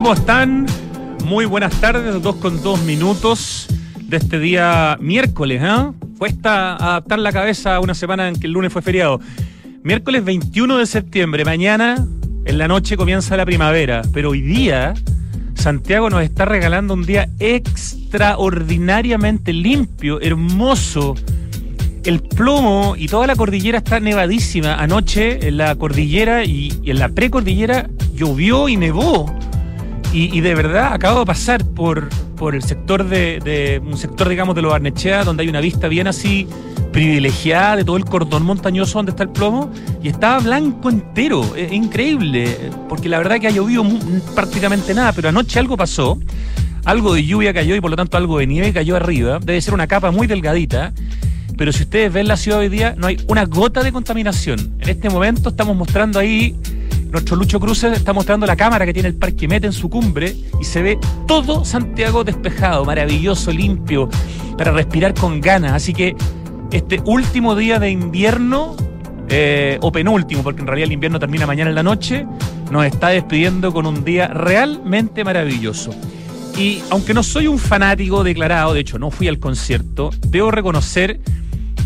¿Cómo están? Muy buenas tardes, dos con dos minutos de este día miércoles, ¿eh? Cuesta adaptar la cabeza a una semana en que el lunes fue feriado. Miércoles 21 de septiembre, mañana en la noche comienza la primavera, pero hoy día Santiago nos está regalando un día extraordinariamente limpio, hermoso. El plomo y toda la cordillera está nevadísima. Anoche en la cordillera y, y en la precordillera llovió y nevó. Y, de verdad acabo de pasar por, por el sector de, un sector, digamos, de los Barnechea, donde hay una vista bien así privilegiada de todo el cordón montañoso donde está el plomo, y estaba blanco entero. Es increíble, porque la verdad que ha llovido prácticamente nada, pero anoche algo pasó. Algo de lluvia cayó y por lo tanto algo de nieve cayó arriba. Debe ser una capa muy delgadita. Pero si ustedes ven la ciudad hoy día, no hay una gota de contaminación. En este momento estamos mostrando ahí, nuestro Lucho Cruces está mostrando la cámara que tiene el Parque Meta en su cumbre y se ve todo Santiago despejado, maravilloso, limpio, para respirar con ganas. Así que este último día de invierno, eh, o penúltimo, porque en realidad el invierno termina mañana en la noche, nos está despidiendo con un día realmente maravilloso. Y aunque no soy un fanático declarado, de hecho no fui al concierto, debo reconocer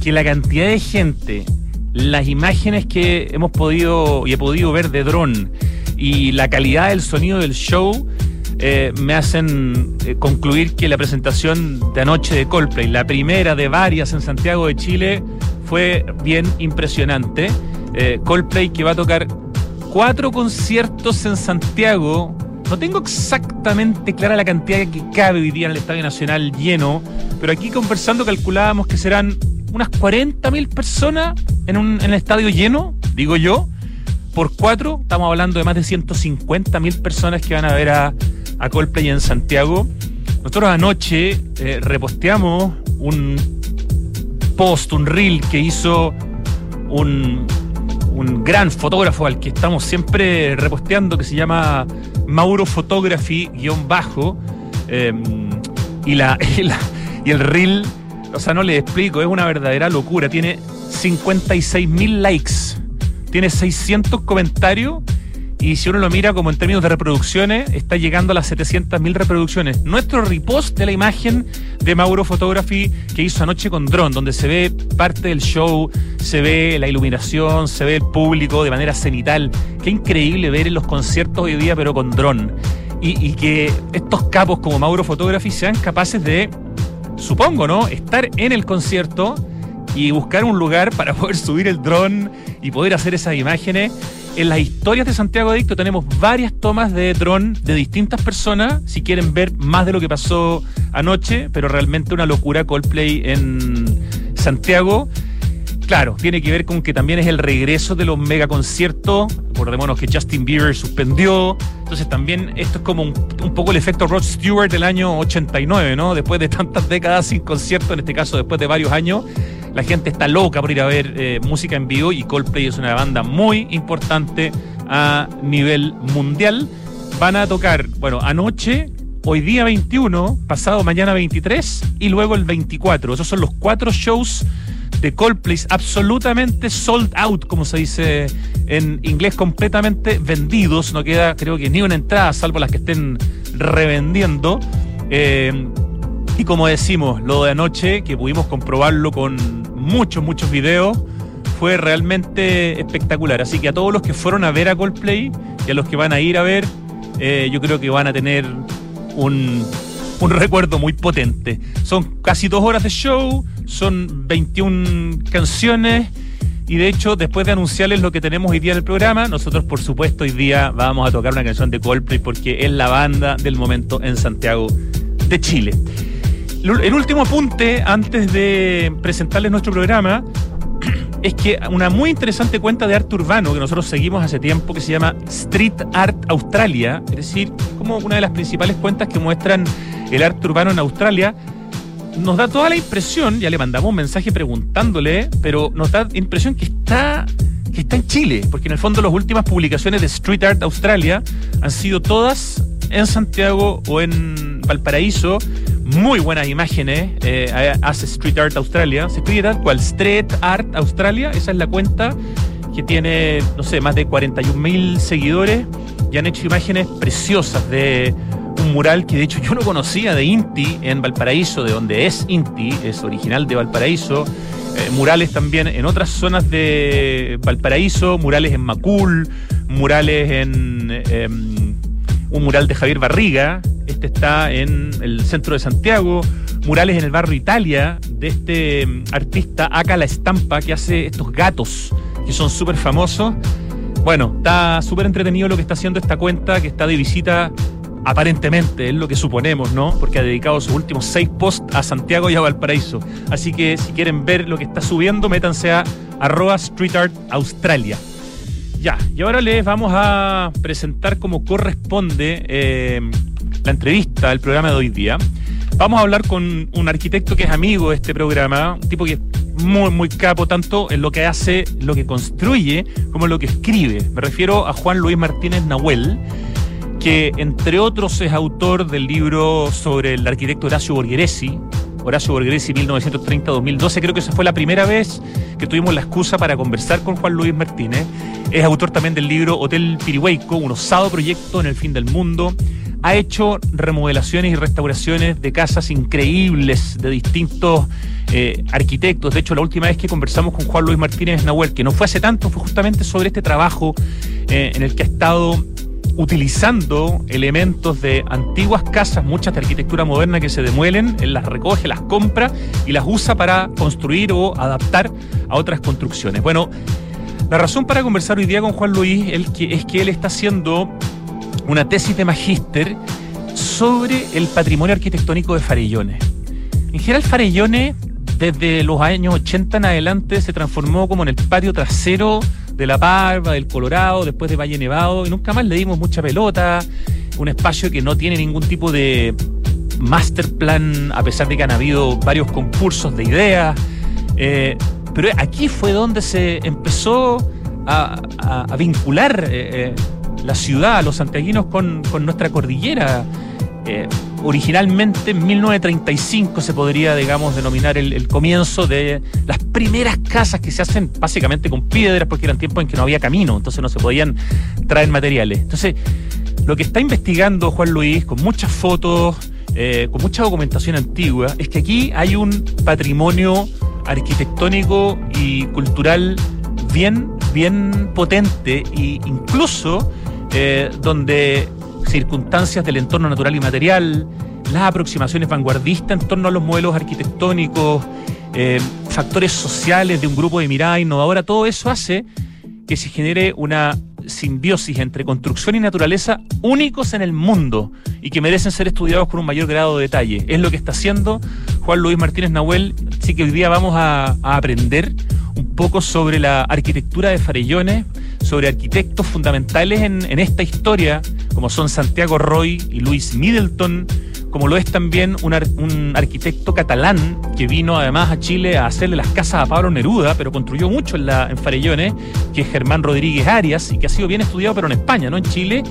que la cantidad de gente, las imágenes que hemos podido y he podido ver de dron y la calidad del sonido del show eh, me hacen eh, concluir que la presentación de anoche de Coldplay, la primera de varias en Santiago de Chile, fue bien impresionante. Eh, Coldplay que va a tocar cuatro conciertos en Santiago. No tengo exactamente clara la cantidad que cabe hoy día en el Estadio Nacional lleno, pero aquí conversando calculábamos que serán unas 40.000 personas en, un, en el estadio lleno, digo yo. Por cuatro, estamos hablando de más de 150.000 personas que van a ver a, a Coldplay en Santiago. Nosotros anoche eh, reposteamos un post, un reel que hizo un, un gran fotógrafo al que estamos siempre reposteando que se llama Mauro Photography guion bajo eh, y, la, y, la- y el reel o sea no le explico es una verdadera locura tiene 56 mil likes tiene 600 comentarios y si uno lo mira como en términos de reproducciones, está llegando a las 700.000 reproducciones. Nuestro repost de la imagen de Mauro Photography que hizo anoche con dron, donde se ve parte del show, se ve la iluminación, se ve el público de manera cenital. Qué increíble ver en los conciertos hoy día, pero con dron. Y, y que estos capos como Mauro Photography sean capaces de, supongo, ¿no? Estar en el concierto y buscar un lugar para poder subir el dron y poder hacer esas imágenes. En las historias de Santiago Adicto tenemos varias tomas de dron de distintas personas, si quieren ver más de lo que pasó anoche, pero realmente una locura Coldplay en Santiago. Claro, tiene que ver con que también es el regreso de los mega conciertos. Acordémonos que Justin Bieber suspendió. Entonces también esto es como un, poco el efecto Rod Stewart del año 89, ¿no? Después de tantas décadas sin concierto, en este caso después de varios años, la gente está loca por ir a ver eh, música en vivo y Coldplay es una banda muy importante a nivel mundial. Van a tocar, bueno, anoche, hoy día 21, pasado mañana 23 y luego el 24. Esos son los cuatro shows de Coldplay absolutamente sold out, como se dice en inglés, completamente vendidos. No queda, creo que, ni una entrada, salvo las que estén revendiendo. Eh, y como decimos, lo de anoche, que pudimos comprobarlo con muchos, muchos videos, fue realmente espectacular. Así que a todos los que fueron a ver a Coldplay y a los que van a ir a ver, eh, yo creo que van a tener un, un recuerdo muy potente. Son casi dos horas de show, son 21 canciones. Y de hecho, después de anunciarles lo que tenemos hoy día en el programa, nosotros por supuesto hoy día vamos a tocar una canción de Coldplay porque es la banda del momento en Santiago de Chile. El último apunte antes de presentarles nuestro programa es que una muy interesante cuenta de arte urbano que nosotros seguimos hace tiempo que se llama Street Art Australia, es decir, como una de las principales cuentas que muestran el arte urbano en Australia, nos da toda la impresión, ya le mandamos un mensaje preguntándole, pero nos da la impresión que está que está en Chile, porque en el fondo las últimas publicaciones de Street Art Australia han sido todas en Santiago o en Valparaíso. Muy buenas imágenes eh, hace Street Art Australia. Se escribe tal cual, Street Art Australia. Esa es la cuenta que tiene, no sé, más de 41 mil seguidores y han hecho imágenes preciosas de un mural que de hecho yo no conocía de Inti en Valparaíso, de donde es Inti, es original de Valparaíso. Eh, murales también en otras zonas de Valparaíso, murales en Macul, murales en em, un mural de Javier Barriga, este está en el centro de Santiago, murales en el barrio Italia de este em, artista Aka La Estampa que hace estos gatos que son súper famosos. Bueno, está súper entretenido lo que está haciendo esta cuenta que está de visita aparentemente, es lo que suponemos, ¿no? Porque ha dedicado sus últimos seis posts a Santiago y a Valparaíso. Así que si quieren ver lo que está subiendo, métanse a arroba Street Art Australia. Ya, y ahora les vamos a presentar como corresponde eh, la entrevista, el programa de hoy día. Vamos a hablar con un arquitecto que es amigo de este programa, un tipo que es muy, muy capo, tanto en lo que hace, lo que construye, como en lo que escribe. Me refiero a Juan Luis Martínez Nahuel que entre otros es autor del libro sobre el arquitecto Horacio Borgheresi, Horacio Borgheresi 1930-2012. Creo que esa fue la primera vez que tuvimos la excusa para conversar con Juan Luis Martínez. Es autor también del libro Hotel Pirihueico, un osado proyecto en el fin del mundo. Ha hecho remodelaciones y restauraciones de casas increíbles de distintos eh, arquitectos. De hecho, la última vez que conversamos con Juan Luis Martínez Nahuel, que no fue hace tanto, fue justamente sobre este trabajo eh, en el que ha estado utilizando elementos de antiguas casas, muchas de arquitectura moderna que se demuelen, él las recoge, las compra y las usa para construir o adaptar a otras construcciones. Bueno, la razón para conversar hoy día con Juan Luis es que, él está haciendo una tesis de magíster sobre el patrimonio arquitectónico de Farellones. En general, Farellones, desde los años 80 en adelante, se transformó como en el patio trasero de La Parva, del Colorado, después de Valle Nevado, y nunca más le dimos mucha pelota. Un espacio que no tiene ningún tipo de master plan, a pesar de que han habido varios concursos de ideas. Eh, pero aquí fue donde se empezó a, vincular eh, eh, la ciudad, los santiaguinos, con, con nuestra cordillera originalmente en 1935 se podría, digamos, denominar el, comienzo de las primeras casas que se hacen básicamente con piedras porque eran tiempos en que no había camino, entonces no se podían traer materiales. Entonces, lo que está investigando Juan Luis con muchas fotos, eh, con mucha documentación antigua, es que aquí hay un patrimonio arquitectónico y cultural bien, bien potente e incluso eh, donde circunstancias del entorno natural y material, las aproximaciones vanguardistas en torno a los modelos arquitectónicos, eh, factores sociales de un grupo de mirada innovadora, todo eso hace que se genere una simbiosis entre construcción y naturaleza únicos en el mundo y que merecen ser estudiados con un mayor grado de detalle. Es lo que está haciendo Juan Luis Martínez Nahuel, así que hoy día vamos a, a aprender un poco sobre la arquitectura de Farellones, sobre arquitectos fundamentales en, esta historia, como son Santiago Roy y Luis Middleton, como lo es también un, arquitecto catalán que vino además a Chile a hacerle las casas a Pablo Neruda, pero construyó mucho en, en Farellones, que es Germán Rodríguez Arias, y que ha sido bien estudiado, pero en España, no en Chile.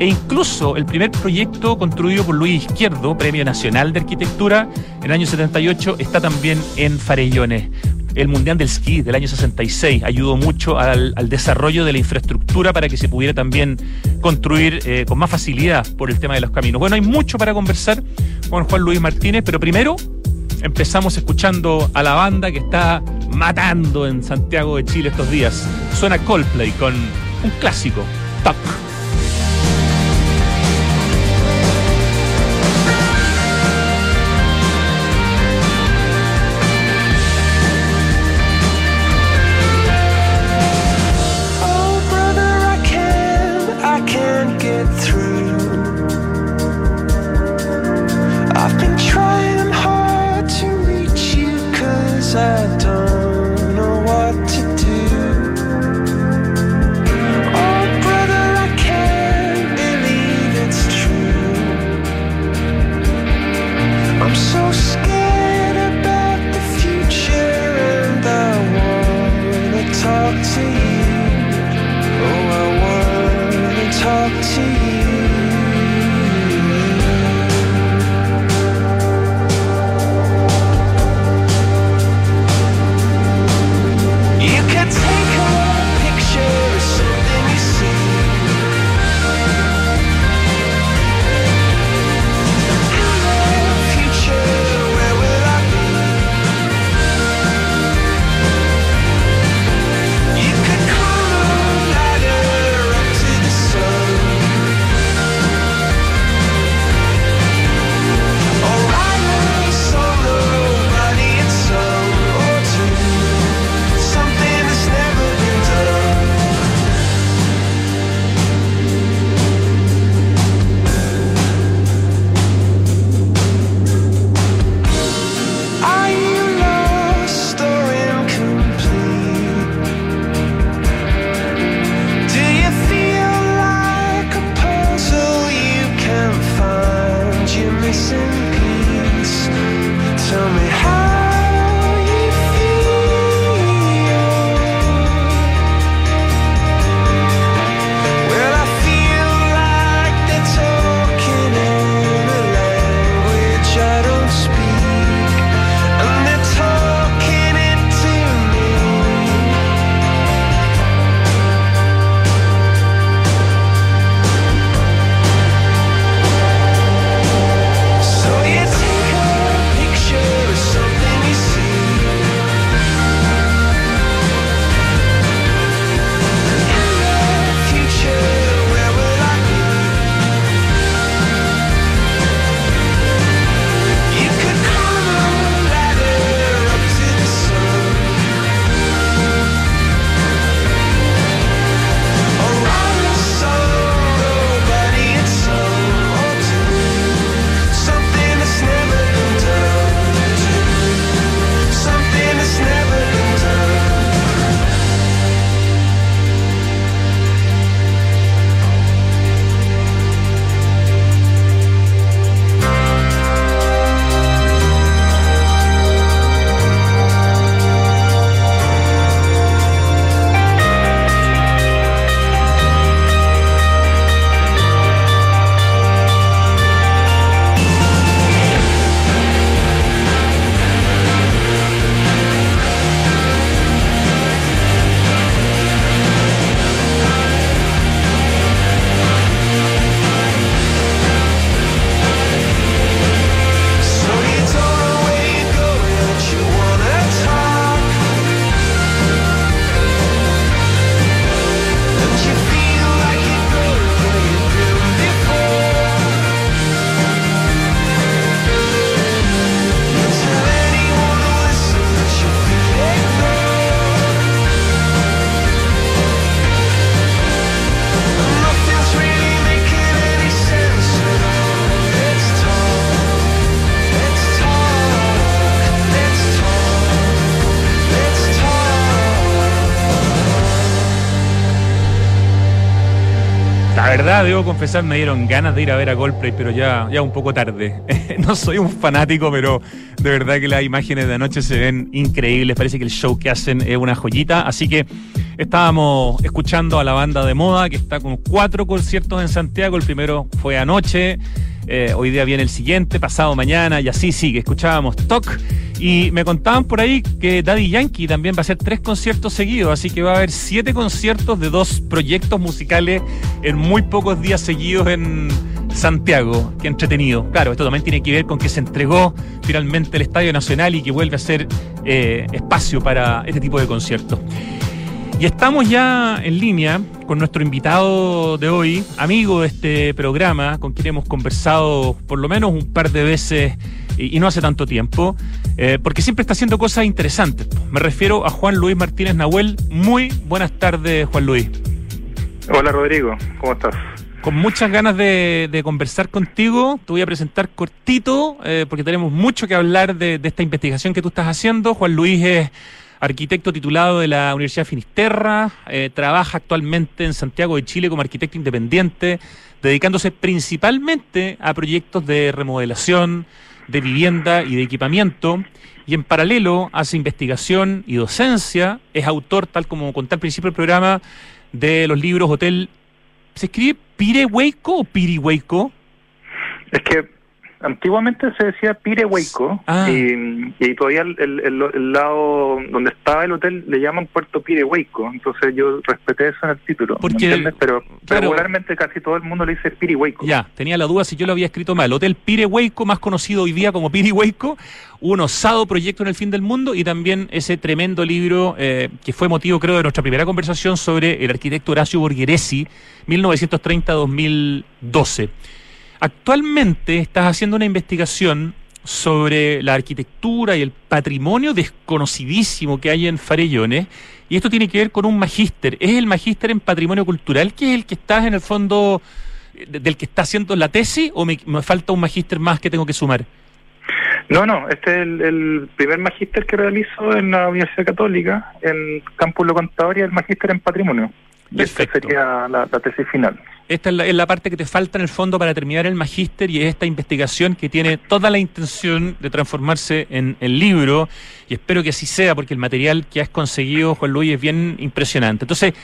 E incluso el primer proyecto construido por Luis Izquierdo, Premio Nacional de Arquitectura, en el año 78, está también en Farellones el Mundial del Ski del año 66 ayudó mucho al, desarrollo de la infraestructura para que se pudiera también construir eh, con más facilidad por el tema de los caminos. Bueno, hay mucho para conversar con Juan Luis Martínez, pero primero empezamos escuchando a la banda que está matando en Santiago de Chile estos días. Suena Coldplay con un clásico, Tuck. debo confesar, me dieron ganas de ir a ver a Coldplay, pero ya, ya un poco tarde. no soy un fanático, pero de verdad que las imágenes de anoche se ven increíbles. Parece que el show que hacen es una joyita. Así que estábamos escuchando a la banda de moda que está con cuatro conciertos en Santiago. El primero fue anoche. Eh, hoy día viene el siguiente, pasado mañana, y así sigue. Escuchábamos Talk. Y me contaban por ahí que Daddy Yankee también va a hacer tres conciertos seguidos, así que va a haber siete conciertos de dos proyectos musicales en muy pocos días seguidos en Santiago. Qué entretenido. Claro, esto también tiene que ver con que se entregó finalmente el Estadio Nacional y que vuelve a ser eh, espacio para este tipo de conciertos. Y estamos ya en línea con nuestro invitado de hoy, amigo de este programa, con quien hemos conversado por lo menos un par de veces y, no hace tanto tiempo, eh, porque siempre está haciendo cosas interesantes. Me refiero a Juan Luis Martínez Nahuel. Muy buenas tardes, Juan Luis. Hola, Rodrigo. ¿Cómo estás? Con muchas ganas de, conversar contigo, te voy a presentar cortito, eh, porque tenemos mucho que hablar de, de esta investigación que tú estás haciendo. Juan Luis es arquitecto titulado de la Universidad Finisterra, eh, trabaja actualmente en Santiago de Chile como arquitecto independiente, dedicándose principalmente a proyectos de remodelación, de vivienda y de equipamiento, y en paralelo hace investigación y docencia, es autor, tal como conté al principio del programa, de los libros Hotel... ¿Se escribe Pirehueco o Pirihueco? Es que antiguamente se decía Pirehueco ah. y, todavía el, lado donde estaba el hotel le llaman Puerto Pirehueco, entonces yo respeté eso en el título. Porque, pero, regularmente casi todo el mundo le dice Pirihueco. Ya, tenía la duda si yo lo había escrito mal. Hotel Pirehueco, más conocido hoy día como Pirihueco, un osado proyecto en el fin del mundo y también ese tremendo libro eh, que fue motivo creo de nuestra primera conversación sobre el arquitecto Horacio Borgheresi, 1930-2012. Actualmente estás haciendo una investigación sobre la arquitectura y el patrimonio desconocidísimo que hay en Farellones. Y esto tiene que ver con un magíster. ¿Es el magíster en patrimonio cultural que es el que estás en el fondo del que está haciendo la tesis o me, falta un magíster más que tengo que sumar? No, no, este es el, primer magíster que realizo en la Universidad Católica, en Campus Lo Contador el magíster en patrimonio. Esta sería la, tesis final. Esta es la, parte que te falta en el fondo para terminar el magíster y es esta investigación que tiene toda la intención de transformarse en el libro y espero que así sea porque el material que has conseguido, Juan Luis, es bien impresionante. Entonces,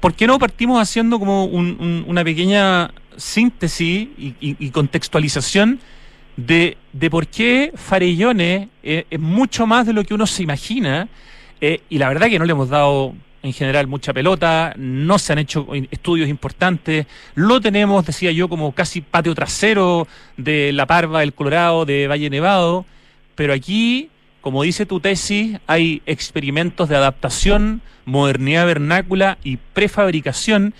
¿por qué no partimos haciendo como una pequeña síntesis y, contextualización de, por qué Farellones es mucho más de lo que uno se imagina? Eh, y la verdad que no le hemos dado en general mucha pelota, no se han hecho estudios importantes, lo tenemos, decía yo, como casi patio trasero de La Parva, el Colorado, de Valle Nevado, pero aquí, como dice tu tesis, hay experimentos de adaptación, modernidad vernácula y prefabricación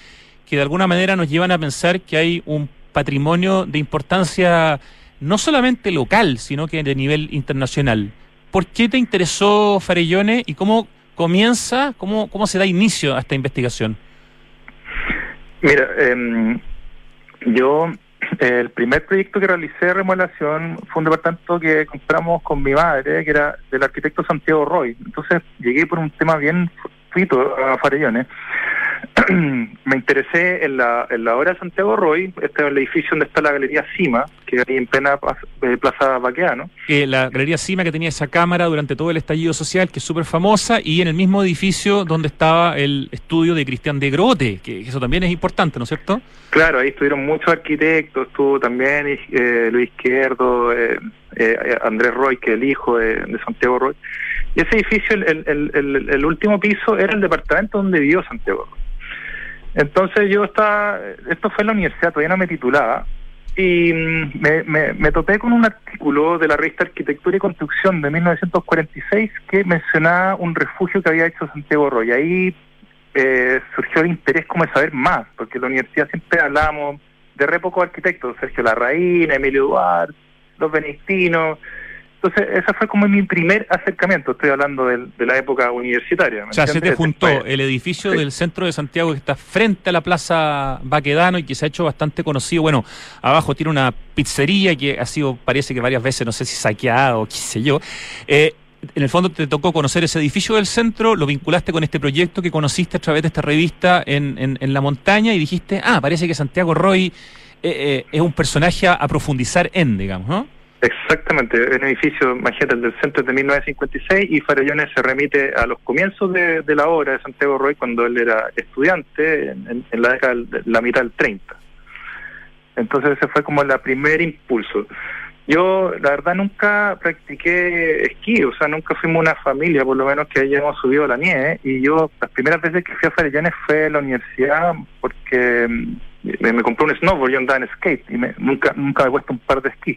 que de alguna manera nos llevan a pensar que hay un patrimonio de importancia no solamente local, sino que de nivel internacional. ¿Por qué te interesó Farellones y cómo comienza, cómo, cómo se da inicio a esta investigación? Mira, em, yo el primer proyecto que realicé de remodelación fue un departamento que compramos con mi madre, que era del arquitecto Santiago Roy. Entonces llegué por un tema bien frito a Farellones. me interesé en la, en la obra de Santiago Roy, este es el edificio donde está la Galería Cima, que hay en plena eh, Plaza Baqueano. Que la Galería Cima que tenía esa cámara durante todo el estallido social, que es súper famosa, y en el mismo edificio donde estaba el estudio de Cristian de Grote, que eso también es importante, ¿no es cierto? Claro, ahí estuvieron muchos arquitectos, estuvo también eh, Luis Izquierdo, eh, Andrés Roy, que es el hijo de, Santiago Roy. Y ese edificio, el, el, el, último piso, era el departamento donde vivió Santiago Roy. Entonces yo estaba, esto fue en la universidad, todavía no me titulaba, y mm, me, me, topé con un artículo de la revista Arquitectura y Construcción de 1946 que mencionaba un refugio que había hecho Santiago Roy. Ahí eh, surgió el interés como de saber más, porque en la universidad siempre hablábamos de re pocos arquitectos, Sergio Larraín, Emilio Duarte, los benedictinos, entonces, ese fue como mi primer acercamiento. Estoy hablando de, la época universitaria. O sea, se te juntó el edificio del centro de Santiago que está frente a la Plaza Baquedano y que se ha hecho bastante conocido. Bueno, abajo tiene una pizzería que ha sido, parece que varias veces, no sé si saqueado o qué sé yo. Eh, en el fondo te tocó conocer ese edificio del centro, lo vinculaste con este proyecto que conociste a través de esta revista en, en, la montaña y dijiste, ah, parece que Santiago Roy eh, eh, es un personaje a profundizar en, digamos, ¿no? Exactamente, un edificio, imagínate, del centro de 1956 y Farellones se remite a los comienzos de, la obra de Santiago Roy cuando él era estudiante en, la década, la mitad del 30. Entonces ese fue como el primer impulso. Yo, la verdad, nunca practiqué esquí, o sea, nunca fuimos una familia, por lo menos que hayamos subido la nieve, y yo las primeras veces que fui a Farellones fue a la universidad porque me, compré un snowboard, y andaba en skate y me, nunca nunca me he puesto un par de esquí.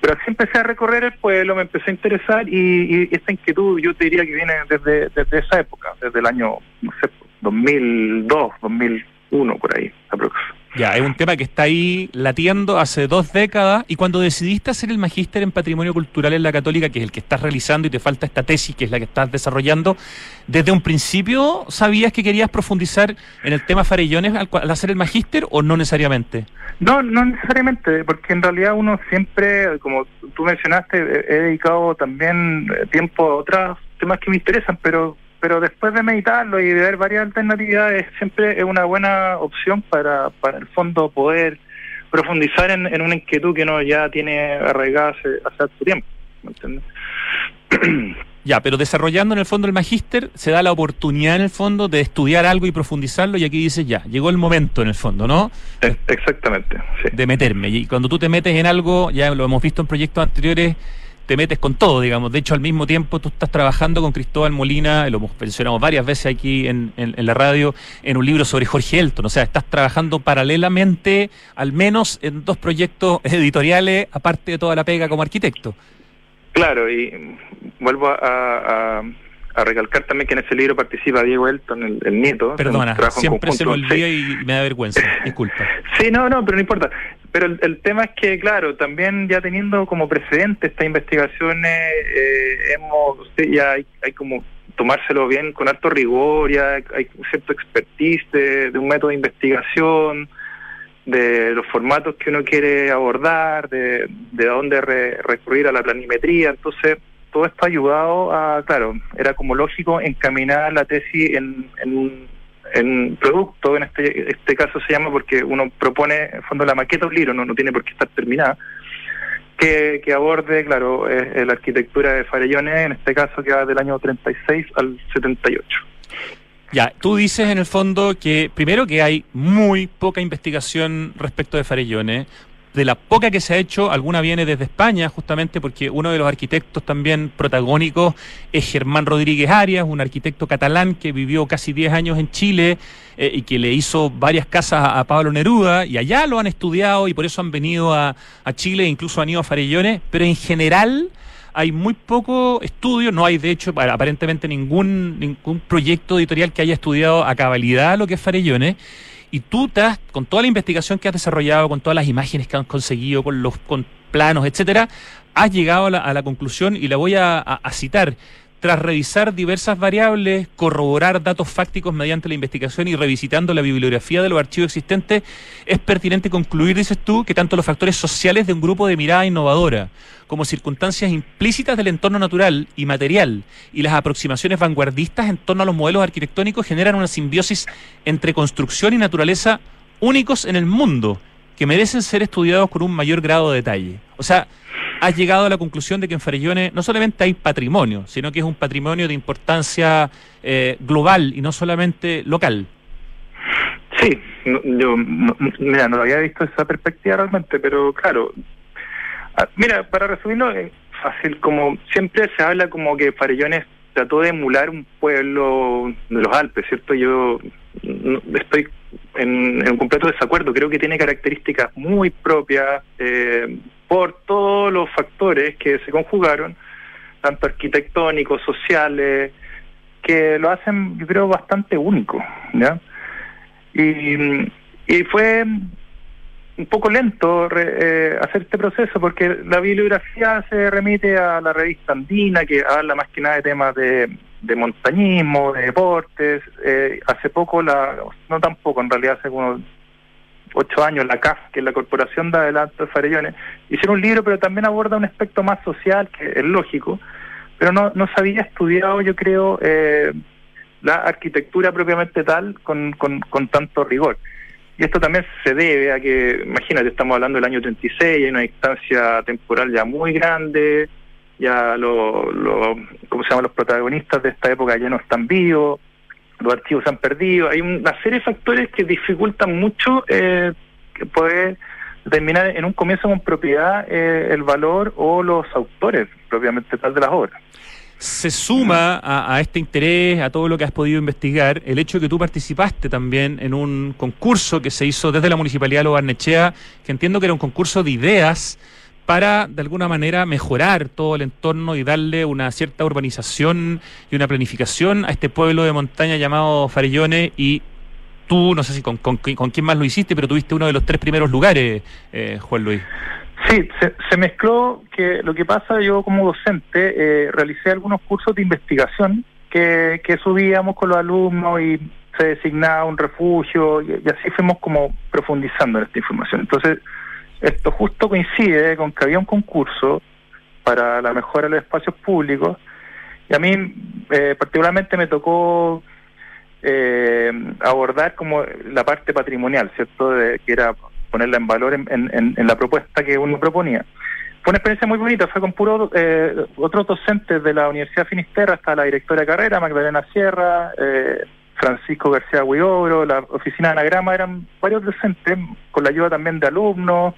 Pero así empecé a recorrer el pueblo, me empecé a interesar y, esta inquietud yo te diría que viene desde, desde esa época, desde el año, no sé, 2002, 2001, por ahí, aproximadamente. Ya, es un tema que está ahí latiendo hace dos décadas y cuando decidiste hacer el magíster en patrimonio cultural en la católica, que es el que estás realizando y te falta esta tesis, que es la que estás desarrollando, ¿desde un principio sabías que querías profundizar en el tema farellones al, hacer el magíster o no necesariamente? No, no necesariamente, porque en realidad uno siempre, como tú mencionaste, he dedicado también eh, tiempo a otros temas que me interesan, pero pero después de meditarlo y de ver varias alternativas, siempre es una buena opción para, para el fondo poder profundizar en, una inquietud que uno ya tiene arraigada hace, hace tiempo. ¿me entiendes? Ya, pero desarrollando en el fondo el magíster, se da la oportunidad en el fondo de estudiar algo y profundizarlo, y aquí dices ya, llegó el momento en el fondo, ¿no? Exactamente, De meterme. Y cuando tú te metes en algo, ya lo hemos visto en proyectos anteriores, te metes con todo, digamos. De hecho, al mismo tiempo tú estás trabajando con Cristóbal Molina, lo hemos mencionado varias veces aquí en, en, la radio, en un libro sobre Jorge Elton. O sea, estás trabajando paralelamente, al menos en dos proyectos editoriales, aparte de toda la pega como arquitecto. Claro, y vuelvo a a recalcar también que en ese libro participa Diego Elton, el, nieto. Perdona, siempre se me olvida y me da vergüenza, disculpa. sí, no, no, pero no importa. Pero el, tema es que, claro, también ya teniendo como precedente estas investigaciones, eh, hemos, ya hay, como tomárselo bien con alto rigor, ya hay un cierto expertise de, un método de investigación, de los formatos que uno quiere abordar, de, de dónde recurrir a la planimetría, entonces todo esto ha ayudado a, claro, era como lógico encaminar la tesis en, en, en producto, en este, este caso se llama porque uno propone, en fondo, la maqueta un libro, no, no tiene por qué estar terminada, que, que aborde, claro, la arquitectura de Farellones, en este caso que va del año 36 al 78. Ya, tú dices en el fondo que primero que hay muy poca investigación respecto de Farellones, de la poca que se ha hecho, alguna viene desde España, justamente porque uno de los arquitectos también protagónicos es Germán Rodríguez Arias, un arquitecto catalán que vivió casi 10 años en Chile eh, y que le hizo varias casas a, Pablo Neruda, y allá lo han estudiado y por eso han venido a, a Chile, incluso han ido a Farellones, pero en general hay muy poco estudio, no hay de hecho aparentemente ningún, ningún proyecto editorial que haya estudiado a cabalidad lo que es Farellones. Y tú estás, con toda la investigación que has desarrollado, con todas las imágenes que has conseguido, con los con planos, etcétera, has llegado a la, a la conclusión, y la voy a citar, tras revisar diversas variables, corroborar datos fácticos mediante la investigación y revisitando la bibliografía de los archivos existentes, es pertinente concluir, dices tú, que tanto los factores sociales de un grupo de mirada innovadora, como circunstancias implícitas del entorno natural y material, y las aproximaciones vanguardistas en torno a los modelos arquitectónicos generan una simbiosis entre construcción y naturaleza únicos en el mundo, que merecen ser estudiados con un mayor grado de detalle. O sea, has llegado a la conclusión de que en Farellones no solamente hay patrimonio, sino que es un patrimonio de importancia eh, global y no solamente local. Sí, yo mira, no lo había visto esa perspectiva realmente, pero claro, ah, mira, para resumirlo, es fácil, como siempre se habla como que Farellones trató de emular un pueblo de los Alpes, ¿cierto? Yo estoy en, en, completo desacuerdo, creo que tiene características muy propias, eh, por todos los factores que se conjugaron, tanto arquitectónicos, sociales, que lo hacen, yo creo, bastante único. ¿ya? Y, y fue un poco lento eh, hacer este proceso porque la bibliografía se remite a la revista Andina, que habla más que nada de temas de, de montañismo, de deportes. Eh, hace poco, la no tampoco, en realidad hace unos ocho años, la CAF, que es la Corporación de Adelanto de Farellones, hicieron un libro, pero también aborda un aspecto más social, que es lógico, pero no, no se había estudiado, yo creo, eh, la arquitectura propiamente tal con, con, con tanto rigor. Y esto también se debe a que, imagínate, estamos hablando del año 36, hay una distancia temporal ya muy grande, ya lo, lo, ¿cómo se llaman? Los protagonistas de esta época ya no están vivos, los archivos se han perdido, hay una serie de factores que dificultan mucho eh, poder determinar en un comienzo con propiedad eh, el valor o los autores propiamente tal de las obras. Se suma a, este interés, a todo lo que has podido investigar, el hecho de que tú participaste también en un concurso que se hizo desde la Municipalidad de Lobarnechea, que entiendo que era un concurso de ideas para de alguna manera mejorar todo el entorno y darle una cierta urbanización y una planificación a este pueblo de montaña llamado Farellones y tú, no sé si con, con, quién más lo hiciste, pero tuviste uno de los tres primeros lugares, eh, Juan Luis. Sí, se, mezcló que lo que pasa, yo como docente eh, realicé algunos cursos de investigación que, que subíamos con los alumnos y se designaba un refugio y, y así fuimos como profundizando en esta información. Entonces, esto justo coincide con que había un concurso para la mejora de los espacios públicos y a mí eh, particularmente me tocó eh, abordar como la parte patrimonial, ¿cierto? De, que era ponerla en valor en, en, la propuesta que uno proponía. Fue una experiencia muy bonita, fue con puro, eh, otros docentes de la Universidad Finisterra, hasta la directora de carrera, Magdalena Sierra, eh, Francisco García Huidobro, la oficina de anagrama, eran varios docentes, con la ayuda también de alumnos,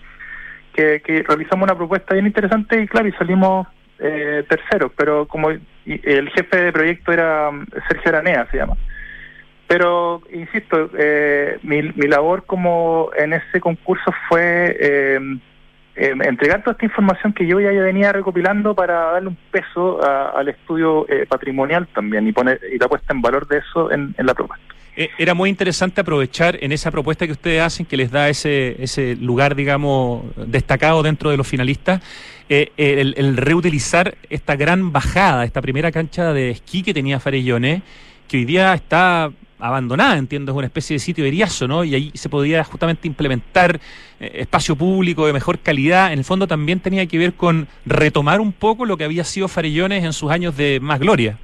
que, realizamos una propuesta bien interesante y claro, y salimos eh, terceros, pero como el jefe de proyecto era mm, Sergio Aranea, se llama. Pero, insisto, eh, mi, mi labor como en ese concurso fue eh, eh, entregar toda esta información que yo ya venía recopilando para darle un peso al estudio patrimonial también y poner y la puesta en valor de eso en la propuesta. Eh, era muy interesante aprovechar en esa propuesta que ustedes hacen, que les da ese, ese lugar, digamos, destacado dentro de los finalistas, eh, el, reutilizar esta gran bajada, esta primera cancha de esquí que tenía Farellones, que hoy día está abandonada, entiendo, es una especie de sitio eriazo, ¿no? Y ahí se podía justamente implementar eh, espacio público de mejor calidad. En el fondo también tenía que ver con retomar un poco lo que había sido Farellones en sus años de más gloria.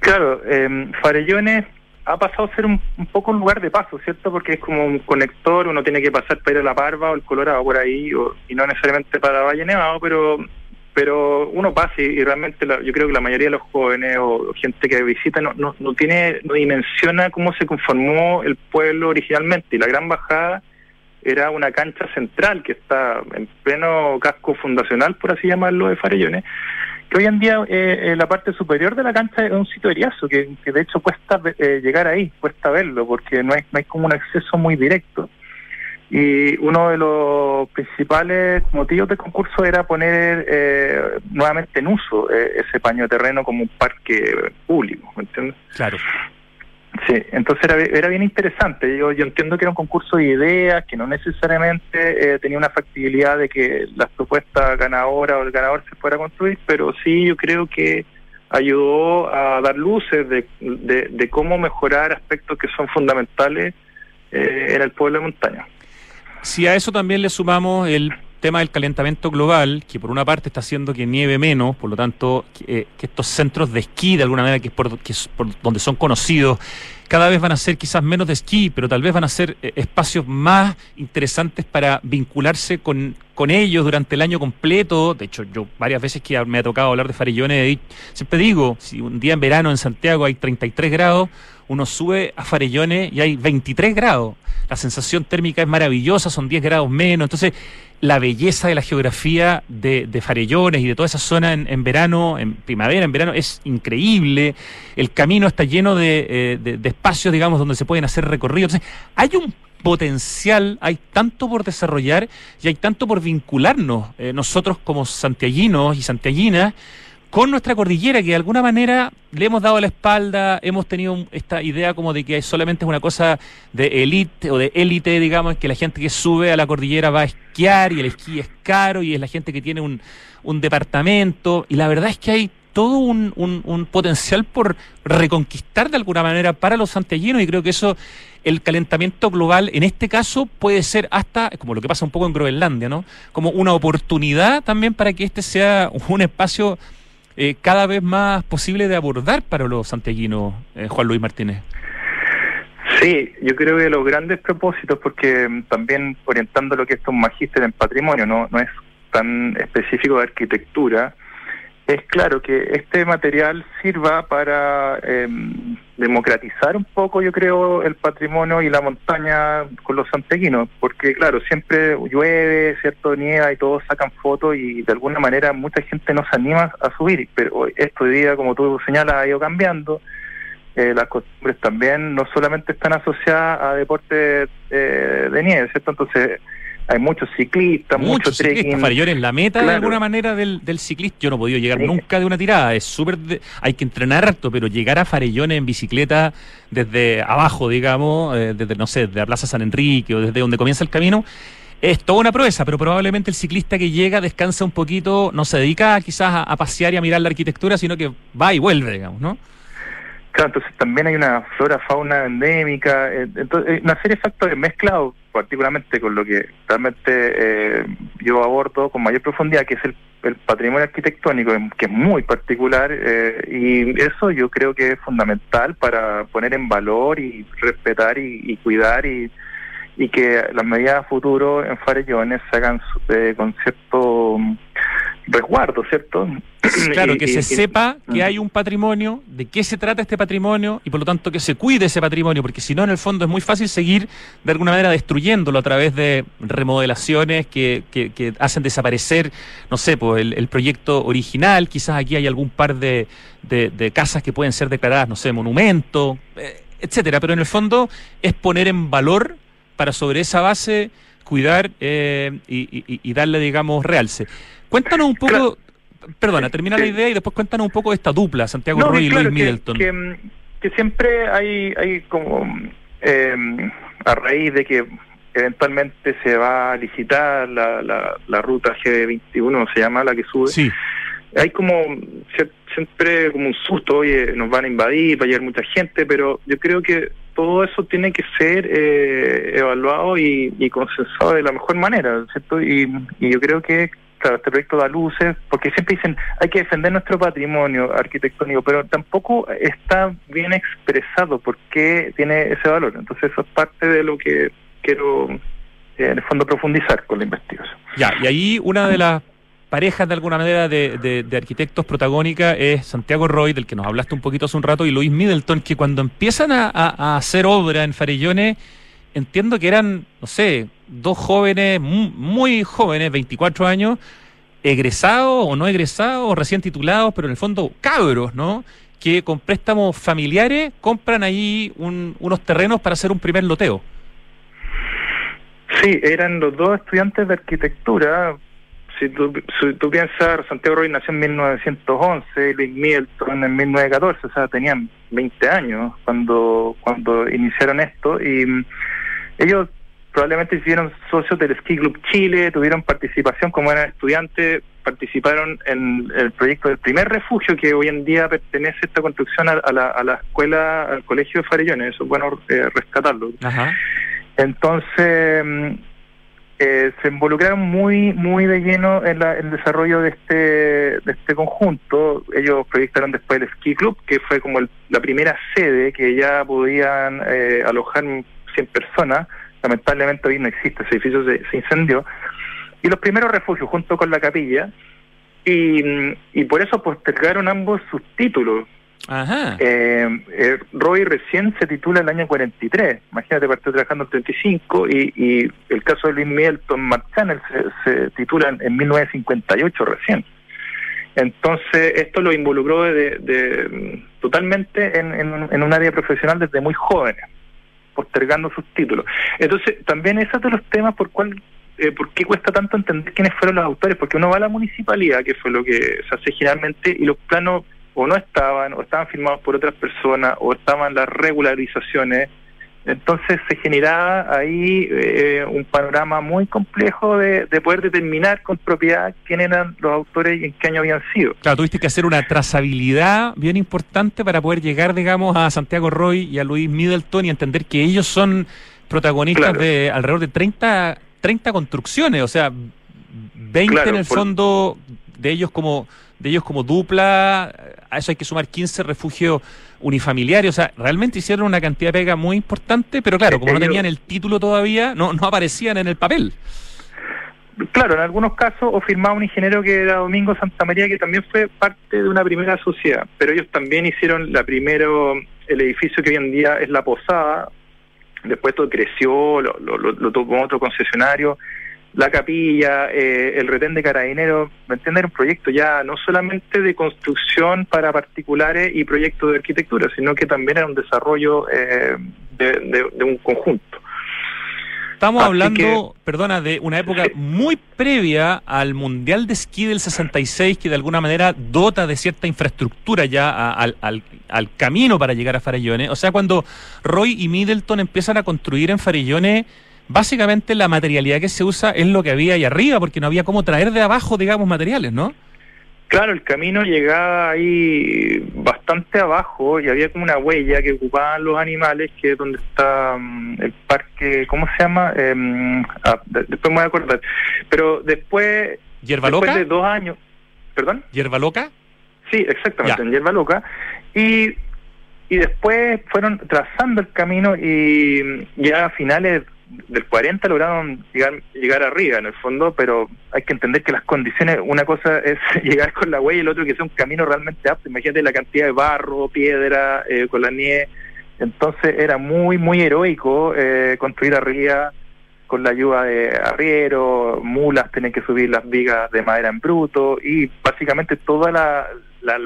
Claro, eh, Farellones ha pasado a ser un, poco un lugar de paso, ¿cierto? Porque es como un conector, uno tiene que pasar para ir a La Parva o el Colorado por ahí, y no necesariamente para Valle Nevado, pero pero uno pasa y, realmente yo creo que la mayoría de los jóvenes o, gente que visita no, no, no, tiene, no dimensiona cómo se conformó el pueblo originalmente, y la Gran Bajada era una cancha central que está en pleno casco fundacional, por así llamarlo, de Farellones, que hoy en día eh, la parte superior de la cancha es un sitio eriazo, que, que de hecho cuesta eh, llegar ahí, cuesta verlo, porque no hay, no hay como un acceso muy directo. Y uno de los principales motivos del concurso era poner eh, nuevamente en uso eh, ese paño de terreno como un parque público, ¿me entiendes? Claro. Sí, entonces era, era bien interesante. Yo, entiendo que era un concurso de ideas, que no necesariamente eh, tenía una factibilidad de que la propuesta ganadora o el ganador se fuera construir, pero sí yo creo que ayudó a dar luces de, de, cómo mejorar aspectos que son fundamentales eh, en el pueblo de montaña. Si a eso también le sumamos el tema del calentamiento global, que por una parte está haciendo que nieve menos, por lo tanto, que, eh, estos centros de esquí, de alguna manera, que es, por, que donde son conocidos, cada vez van a ser quizás menos de esquí, pero tal vez van a ser eh, espacios más interesantes para vincularse con, con ellos durante el año completo. De hecho, yo varias veces que me ha tocado hablar de Farellones, siempre digo, si un día en verano en Santiago hay 33 grados, uno sube a Farellones y hay 23 grados. La sensación térmica es maravillosa, son 10 grados menos. Entonces, la belleza de la geografía de, Farellones y de toda esa zona en, verano, en primavera, en verano, es increíble. El camino está lleno de, eh, espacios, digamos, donde se pueden hacer recorridos. Entonces, hay un potencial, hay tanto por desarrollar y hay tanto por vincularnos eh, nosotros como santiaguinos y santiaguinas con nuestra cordillera, que de alguna manera le hemos dado la espalda, hemos tenido esta idea como de que solamente es una cosa de élite o de élite, digamos, que la gente que sube a la cordillera va a esquiar y el esquí es caro y es la gente que tiene un, un departamento. Y la verdad es que hay todo un, potencial por reconquistar de alguna manera para los santiaguinos y creo que eso, el calentamiento global en este caso puede ser hasta, como lo que pasa un poco en Groenlandia, ¿no? Como una oportunidad también para que este sea un espacio eh, cada vez más posible de abordar para los santiaguinos, eh, Juan Luis Martínez. Sí, yo creo que los grandes propósitos, porque mm, también orientando lo que es un magíster en patrimonio, no, no es tan específico de arquitectura, es claro que este material sirva para em, democratizar un poco, yo creo, el patrimonio y la montaña con los santequinos, porque claro, siempre llueve, cierto, nieva y todos sacan fotos y de alguna manera mucha gente no se anima a subir, pero esto hoy día, como tú señalas, ha ido cambiando. Eh, las costumbres también no solamente están asociadas a deportes eh, de nieve, ¿cierto? Entonces, hay muchos ciclistas, muchos trekking. es la meta de alguna manera del, del ciclista. Yo no he podido llegar nunca de una tirada. Es súper. Hay que entrenar harto, pero llegar a Farellones en bicicleta desde abajo, digamos, eh, desde, no sé, de la Plaza San Enrique o desde donde comienza el camino. Es toda una proeza, pero probablemente el ciclista que llega descansa un poquito, no se dedica quizás a, a pasear y a mirar la arquitectura, sino que va y vuelve, digamos, ¿no? Claro, entonces también hay una flora, fauna endémica, eh, entonces, eh, una serie de factores mezclados, particularmente con lo que realmente eh, yo abordo con mayor profundidad, que es el, patrimonio arquitectónico, que es muy particular, y eso yo creo que es fundamental para poner en valor y respetar y, cuidar y, y que las medidas a futuro en Farellones se hagan con cierto resguardo, ¿cierto? Claro, que se sepa que hay un patrimonio, de qué se trata este patrimonio y por lo tanto que se cuide ese patrimonio, porque si no, en el fondo es muy fácil seguir de alguna manera destruyéndolo a través de remodelaciones que, que, hacen desaparecer, no sé, pues el, proyecto original, quizás aquí hay algún par de, de, casas que pueden ser declaradas, no sé, monumento, eh, etcétera, pero en el fondo es poner en valor para sobre esa base cuidar eh, y, darle, digamos, realce. Cuéntanos un poco, perdona, termina la idea y después cuéntanos un poco de esta dupla, Santiago Roy y Luis Middleton. Que, siempre hay, hay como, em, a raíz de que eventualmente se va a licitar la, la, la ruta G21, se llama la que sube. Sí. Hay como siempre como un susto, oye, nos van a invadir, va a llegar mucha gente, pero yo creo que todo eso tiene que ser eh, evaluado y, y, consensado de la mejor manera, ¿cierto? Y, y yo creo que este proyecto da luces, porque siempre dicen hay que defender nuestro patrimonio arquitectónico, pero tampoco está bien expresado por qué tiene ese valor. Entonces eso es parte de lo que quiero eh, en el fondo profundizar con la investigación. Ya, y ahí una de las parejas de alguna manera de, de, arquitectos protagónica es Santiago Roy, del que nos hablaste un poquito hace un rato, y Luis Middleton, que cuando empiezan a, a hacer obra en Farellones, entiendo que eran, no sé, dos jóvenes, muy, jóvenes, 24 años, egresados o no egresados, recién titulados, pero en el fondo cabros, ¿no? Que con préstamos familiares compran ahí unos terrenos para hacer un primer loteo. Sí, eran los dos estudiantes de arquitectura. Si tú, si tú piensas, Santiago Roy nació en 1911 y Luis Middleton en 1914, o sea, tenían 20 años cuando, cuando iniciaron esto y ellos probablemente hicieron socios del Ski Club Chile, tuvieron participación como eran estudiantes, participaron en el proyecto del primer refugio que hoy en día pertenece esta construcción a, la, a la, escuela, al colegio de Farellones, eso es bueno eh, rescatarlo. Entonces, mm, eh, se involucraron muy muy de lleno en el desarrollo de este de este conjunto. Ellos proyectaron después el Ski Club, que fue como la primera sede que ya podían eh, alojar 100 personas. Lamentablemente hoy no existe, ese edificio se, incendió. Y los primeros refugios junto con la capilla. Y, y por eso postergaron ambos sus títulos. Ajá. Eh, eh, Roy recién se titula en el año 43. Imagínate, partió trabajando en 35 y, y el caso de Luis Milton Marchánel se, se titula en, 1958 recién. Entonces, esto lo involucró de, totalmente en, en, un área profesional desde muy jóvenes postergando sus títulos. Entonces, también ese es de los temas por cual eh, por qué cuesta tanto entender quiénes fueron los autores, porque uno va a la municipalidad, que fue lo que se hace generalmente, y los planos o no estaban, o estaban firmados por otras personas, o estaban las regularizaciones entonces se generaba ahí eh, un panorama muy complejo de, poder determinar con propiedad quién eran los autores y en qué año habían sido. Claro, tuviste que hacer una trazabilidad bien importante para poder llegar, digamos, a Santiago Roy y a Luis Middleton y entender que ellos son protagonistas de alrededor de 30, 30 construcciones, o sea, 20 en el fondo de ellos como de ellos como dupla, a eso hay que sumar 15 refugios unifamiliares, o sea, realmente hicieron una cantidad de pega muy importante, pero claro, como no tenían el título todavía, no, no aparecían en el papel. Claro, en algunos casos, o firmaba un ingeniero que era Domingo Santa María, que también fue parte de una primera sociedad, pero ellos también hicieron la primero, el edificio que hoy en día es la Posada, después todo creció, lo, lo, lo tomó otro concesionario, la capilla, eh, el retén de carabineros, ¿me entiendes? un proyecto ya no solamente de construcción para particulares y proyectos de arquitectura, sino que también era un desarrollo eh, de, un conjunto. Estamos hablando, perdona, de una época muy previa al Mundial de Esquí del 66, que de alguna manera dota de cierta infraestructura ya al, al, al, camino para llegar a Farellones. O sea, cuando Roy y Middleton empiezan a construir en Farellones básicamente la materialidad que se usa es lo que había ahí arriba, porque no había cómo traer de abajo, digamos, materiales, ¿no? Claro, el camino llegaba ahí bastante abajo y había como una huella que ocupaban los animales, que es donde está mm, el parque, ¿cómo se llama? Em, ah, después me voy a acordar. Pero después, ¿Hierba después de dos años, ¿perdón? ¿Hierba loca? Sí, exactamente, en Hierba Loca. Y, y después fueron trazando el camino y ya a finales del 40 lograron llegar, llegar arriba en el fondo, pero hay que entender que las condiciones, una cosa es llegar con la huella y el otro que sea un camino realmente apto. Imagínate la cantidad de barro, piedra, eh, con la nieve. Entonces era muy, muy heroico eh, construir arriba con la ayuda de arrieros, mulas, tienen que subir las vigas de madera en bruto y básicamente toda la, la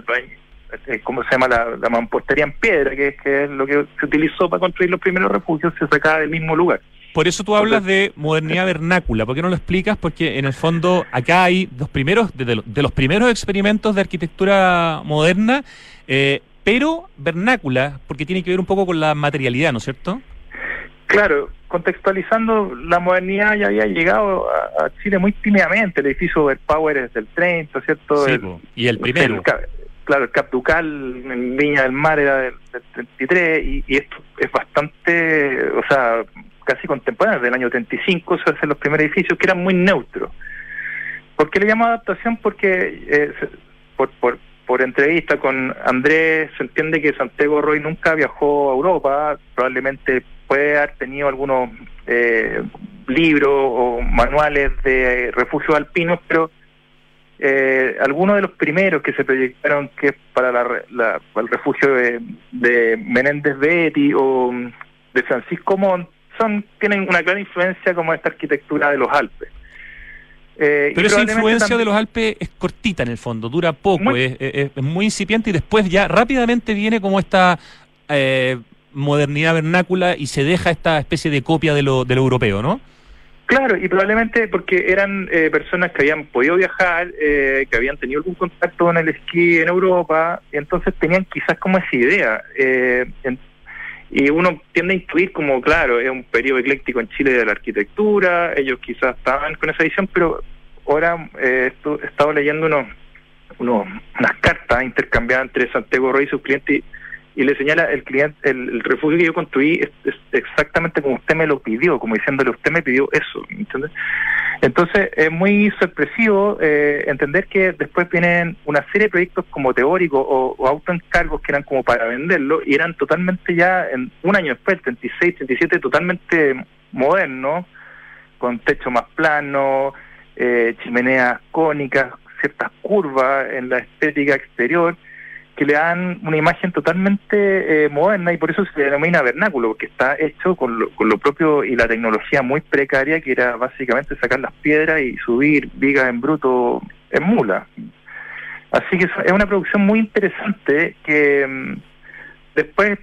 eh, ¿cómo se llama? La, la mampostería en piedra, que, que es lo que se utilizó para construir los primeros refugios, se sacaba del mismo lugar. Por eso tú hablas de modernidad vernácula. ¿Por qué no lo explicas? Porque en el fondo acá hay los primeros, de, los primeros experimentos de arquitectura moderna, eh, pero vernácula, porque tiene que ver un poco con la materialidad, ¿no es cierto? Claro, contextualizando, la modernidad ya había llegado a, Chile muy tímidamente. El edificio Overpower es del 30, ¿cierto? Sí, y el primero. claro, el Cap Ducal en Viña del Mar era del, 33 y, y, esto es bastante, o sea, casi contemporáneos, del año 35, se hacen los primeros edificios que eran muy neutros. ¿Por qué le llamo adaptación? Porque eh, por, por, por entrevista con Andrés se entiende que Santiago Roy nunca viajó a Europa, probablemente puede haber tenido algunos eh, libros o manuales de refugio alpinos, pero eh, algunos de los primeros que se proyectaron que es para la, el refugio de, de Menéndez Betty o de Francisco Montt son tienen una gran influencia como esta arquitectura de los Alpes. Eh, Pero esa influencia de los Alpes es cortita en el fondo, dura poco, es, muy incipiente y después ya rápidamente viene como esta eh, modernidad vernácula y se deja esta especie de copia de lo, de lo europeo, ¿no? Claro, y probablemente porque eran eh, personas que habían podido viajar, que habían tenido algún contacto con el esquí en Europa, entonces tenían quizás como esa idea. Y uno tiende a intuir como, claro, es un periodo ecléctico en Chile de la arquitectura, ellos quizás estaban con esa visión, pero ahora eh, he estado leyendo unos, unos, unas cartas intercambiadas entre Santiago Roy y sus clientes le señala el cliente, el, refugio que yo construí es, exactamente como usted me lo pidió, como diciéndole usted me pidió eso, Entonces es muy sorpresivo eh, entender que después vienen una serie de proyectos como teóricos o, o autoencargos que eran como para venderlo y eran totalmente ya en un año después, 36, 37, totalmente modernos, con techo más plano, eh, chimeneas cónicas, ciertas curvas en la estética exterior que le dan una imagen totalmente eh, moderna y por eso se denomina vernáculo, porque está hecho con lo, con lo propio y la tecnología muy precaria que era básicamente sacar las piedras y subir vigas en bruto en mula. Así que es una producción muy interesante que mm, después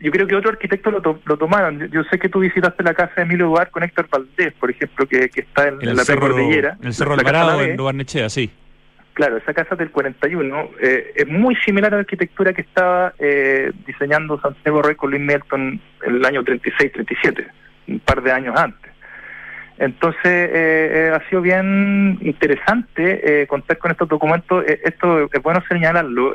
yo creo que otro arquitecto lo, lo tomaron. Yo, sé que tú visitaste la casa de Emilio Duarte con Héctor Valdés, por ejemplo, que, que está en, la Cordillera. En el Cerro Alvarado, en Duarnechea, sí. Claro, esa casa del 41 eh, es muy similar a la arquitectura que estaba eh, diseñando Santiago Rey con Luis Melton en el año 36-37, un par de años antes. Entonces, eh, ha sido bien interesante contar con estos documentos. esto es bueno señalarlo.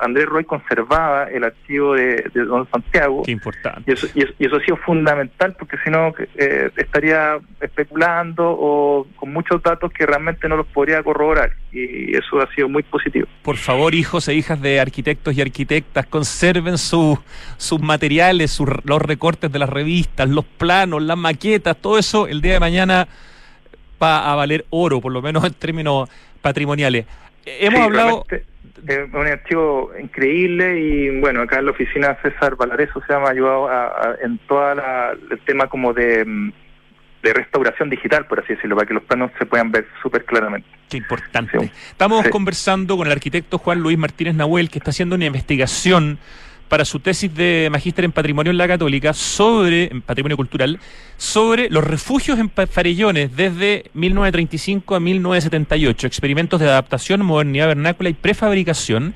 Andrés Roy conservaba el archivo de, Don Santiago. Qué importante. Y eso, y eso, ha sido fundamental porque si no eh, estaría especulando o con muchos datos que realmente no los podría corroborar. Y eso ha sido muy positivo. Por favor, hijos e hijas de arquitectos y arquitectas, conserven sus materiales, los recortes de las revistas, los planos, las maquetas, todo eso el día de mañana va a valer oro, por lo menos en términos patrimoniales. Hemos hablado es un archivo increíble y bueno, acá en la oficina César Valareso se ha ayudado en todo el tema como de, mm, de, restauración digital, por así decirlo, para que los planos se puedan ver súper claramente. Qué importante. Estamos conversando con el arquitecto Juan Luis Martínez Nahuel, que está haciendo una investigación para su tesis de magíster en patrimonio en la Católica sobre, en patrimonio cultural, sobre los refugios en Farellones desde 1935 a 1978, experimentos de adaptación, modernidad vernácula y prefabricación.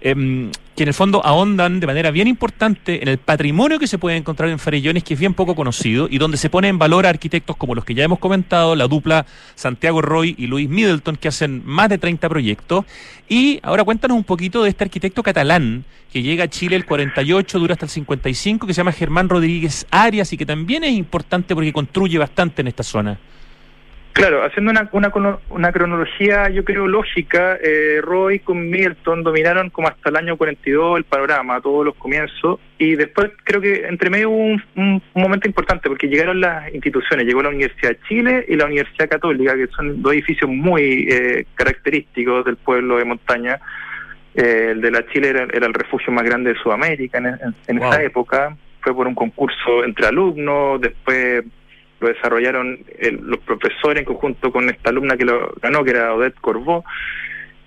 Em, que en el fondo ahondan de manera bien importante en el patrimonio que se puede encontrar en Farellones, que es bien poco conocido, y donde se pone en valor a arquitectos como los que ya hemos comentado, la dupla Santiago Roy y Luis Middleton, que hacen más de 30 proyectos. Y ahora cuéntanos un poquito de este arquitecto catalán que llega a Chile el 48, dura hasta el 55, que se llama Germán Rodríguez Arias y que también es importante porque construye bastante en esta zona. Claro, haciendo una, una, una cronología, yo creo, lógica, eh, Roy con Milton dominaron como hasta el año 42 el panorama, todos los comienzos, y después creo que entre medio hubo un, momento importante, porque llegaron las instituciones, llegó la Universidad de Chile y la Universidad Católica, que son dos edificios muy eh, característicos del pueblo de montaña. Eh, el de la Chile era, el refugio más grande de Sudamérica en, esa época, fue por un concurso entre alumnos, después lo desarrollaron los profesores en conjunto con esta alumna que lo ganó, que era Odette Corbó.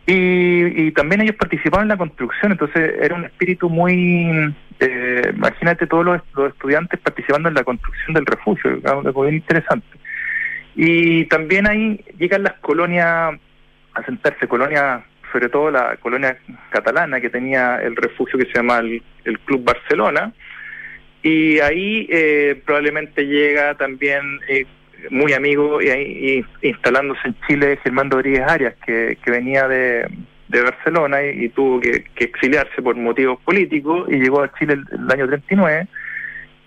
Y, también ellos participaban en la construcción, entonces era un espíritu muy, eh, imagínate todos los, estudiantes participando en la construcción del refugio, algo bien interesante. Y también ahí llegan las colonias a sentarse, colonias, sobre todo la colonia catalana que tenía el refugio que se llama el Club Barcelona, y ahí eh, probablemente llega también eh, muy amigo y, ahí, instalándose en Chile Germán Rodríguez Arias, que, venía de, Barcelona y, tuvo que, exiliarse por motivos políticos y llegó a Chile el, año 39.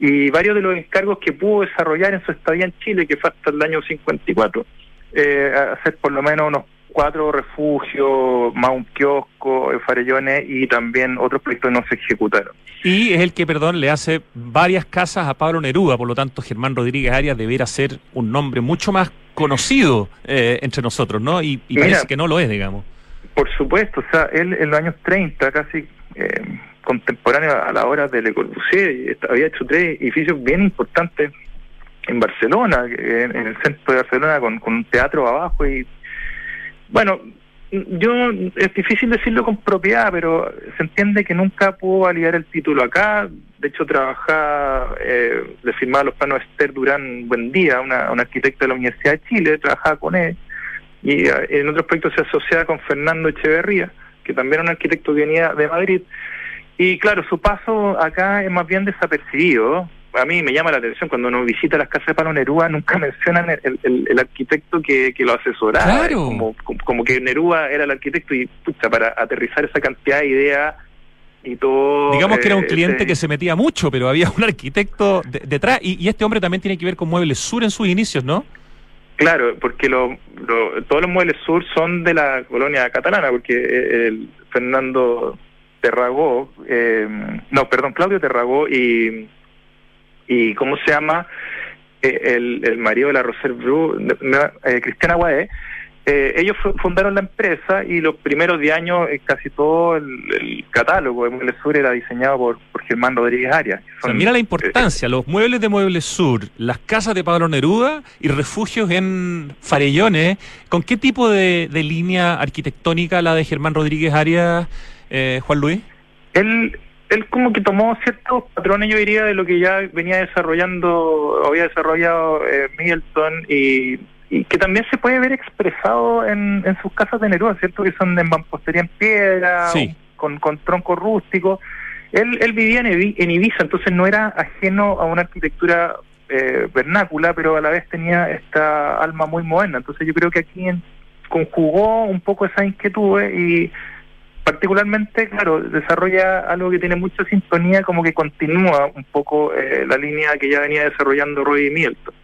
Y varios de los encargos que pudo desarrollar en su estadía en Chile, que fue hasta el año 54, eh, hacer por lo menos unos cuatro refugios, más un kiosco, farellones y también otros proyectos no se ejecutaron. Y es el que, perdón, le hace varias casas a Pablo Neruda, por lo tanto Germán Rodríguez Arias deberá ser un nombre mucho más conocido eh, entre nosotros, ¿no? Y, parece que no lo es, digamos. Por supuesto, o sea, él en los años 30, casi eh, contemporáneo a la hora de Le Corbusier, había hecho tres edificios bien importantes en Barcelona, en, el centro de Barcelona, con, con un teatro abajo y bueno, yo es difícil decirlo con propiedad, pero se entiende que nunca pudo validar el título acá. De hecho, trabajaba, eh, le firmaba los planos Esther Durán Buendía, una, arquitecta de la Universidad de Chile, trabajaba con él. Y eh, en otros proyectos se asociaba con Fernando Echeverría, que también era un arquitecto que venía de Madrid. Y claro, su paso acá es más bien desapercibido a mí me llama la atención cuando uno visita las casas de Pablo Neruda, nunca mencionan el, arquitecto que, lo asesoraba. Como, como, que Neruda era el arquitecto y pucha, para aterrizar esa cantidad de ideas y todo. Digamos que era un eh, cliente que se metía mucho, pero había un arquitecto detrás. Y, este hombre también tiene que ver con Muebles Sur en sus inicios, ¿no? Claro, porque lo, todos los Muebles Sur son de la colonia catalana, porque el Fernando Terragó, eh, no, perdón, Claudio Terragó y y ¿cómo se llama? Eh, el, el, marido de la Roser Bru, eh, Cristiana Guaé, eh, ellos fundaron la empresa y los primeros 10 años casi todo el, catálogo de Muebles Sur era diseñado por, por Germán Rodríguez Arias. mira la importancia, los muebles de Muebles Sur, las casas de Pablo Neruda y refugios en Farellones. ¿Con qué tipo de, de línea arquitectónica la de Germán Rodríguez Arias, Juan Luis? Él él como que tomó ciertos patrones, yo diría, de lo que ya venía desarrollando, había desarrollado eh, Middleton y, que también se puede ver expresado en, sus casas de Neruda, ¿cierto? Que son de mampostería en piedra, con, con tronco rústico. Él, él vivía en, en, Ibiza, entonces no era ajeno a una arquitectura eh, vernácula, pero a la vez tenía esta alma muy moderna. Entonces yo creo que aquí conjugó un poco esa inquietud y particularmente, claro, desarrolla algo que tiene mucha sintonía, como que continúa un poco eh, la línea que ya venía desarrollando Roy Mielton.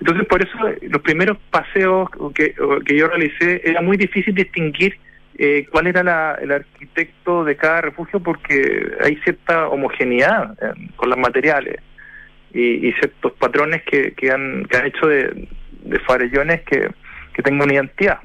Entonces, por eso los primeros paseos que, que yo realicé era muy difícil distinguir eh, cuál era el arquitecto de cada refugio porque hay cierta homogeneidad con los materiales y, ciertos patrones que, que, han, que han hecho de, de farellones que, que tengan una identidad.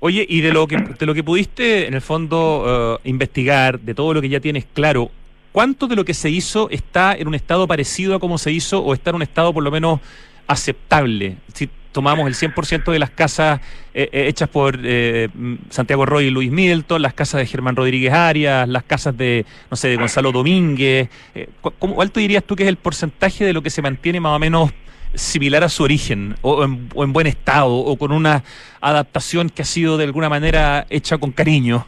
Oye, y de lo que, de lo que pudiste, en el fondo, eh, investigar, de todo lo que ya tienes claro, ¿cuánto de lo que se hizo está en un estado parecido a como se hizo o está en un estado por lo menos aceptable? Si tomamos el 100% de las casas eh, eh, hechas por Santiago Roy y Luis Middleton, las casas de Germán Rodríguez Arias, las casas de, no sé, de Gonzalo Domínguez, ¿cuál tú dirías tú que es el porcentaje de lo que se mantiene más o menos similar a su origen o en, buen estado o con una adaptación que ha sido de alguna manera hecha con cariño?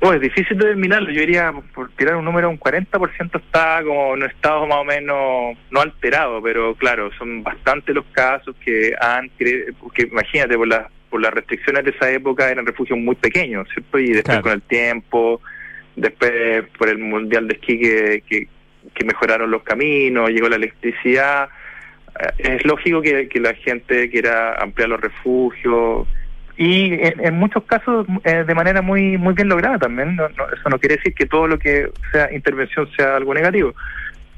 Pues es difícil determinarlo. Yo diría, por tirar un número, un 40% está como en un estado más o menos no alterado, pero claro, son bastantes los casos que han, porque imagínate, por, las por las restricciones de esa época eran refugios muy pequeños, ¿cierto? Y después con el tiempo, después por el Mundial de Esquí que, que mejoraron los caminos, llegó la electricidad. Eh, es lógico que, la gente quiera ampliar los refugios y en, muchos casos eh, de manera muy muy bien lograda también. eso no quiere decir que todo lo que sea intervención sea algo negativo.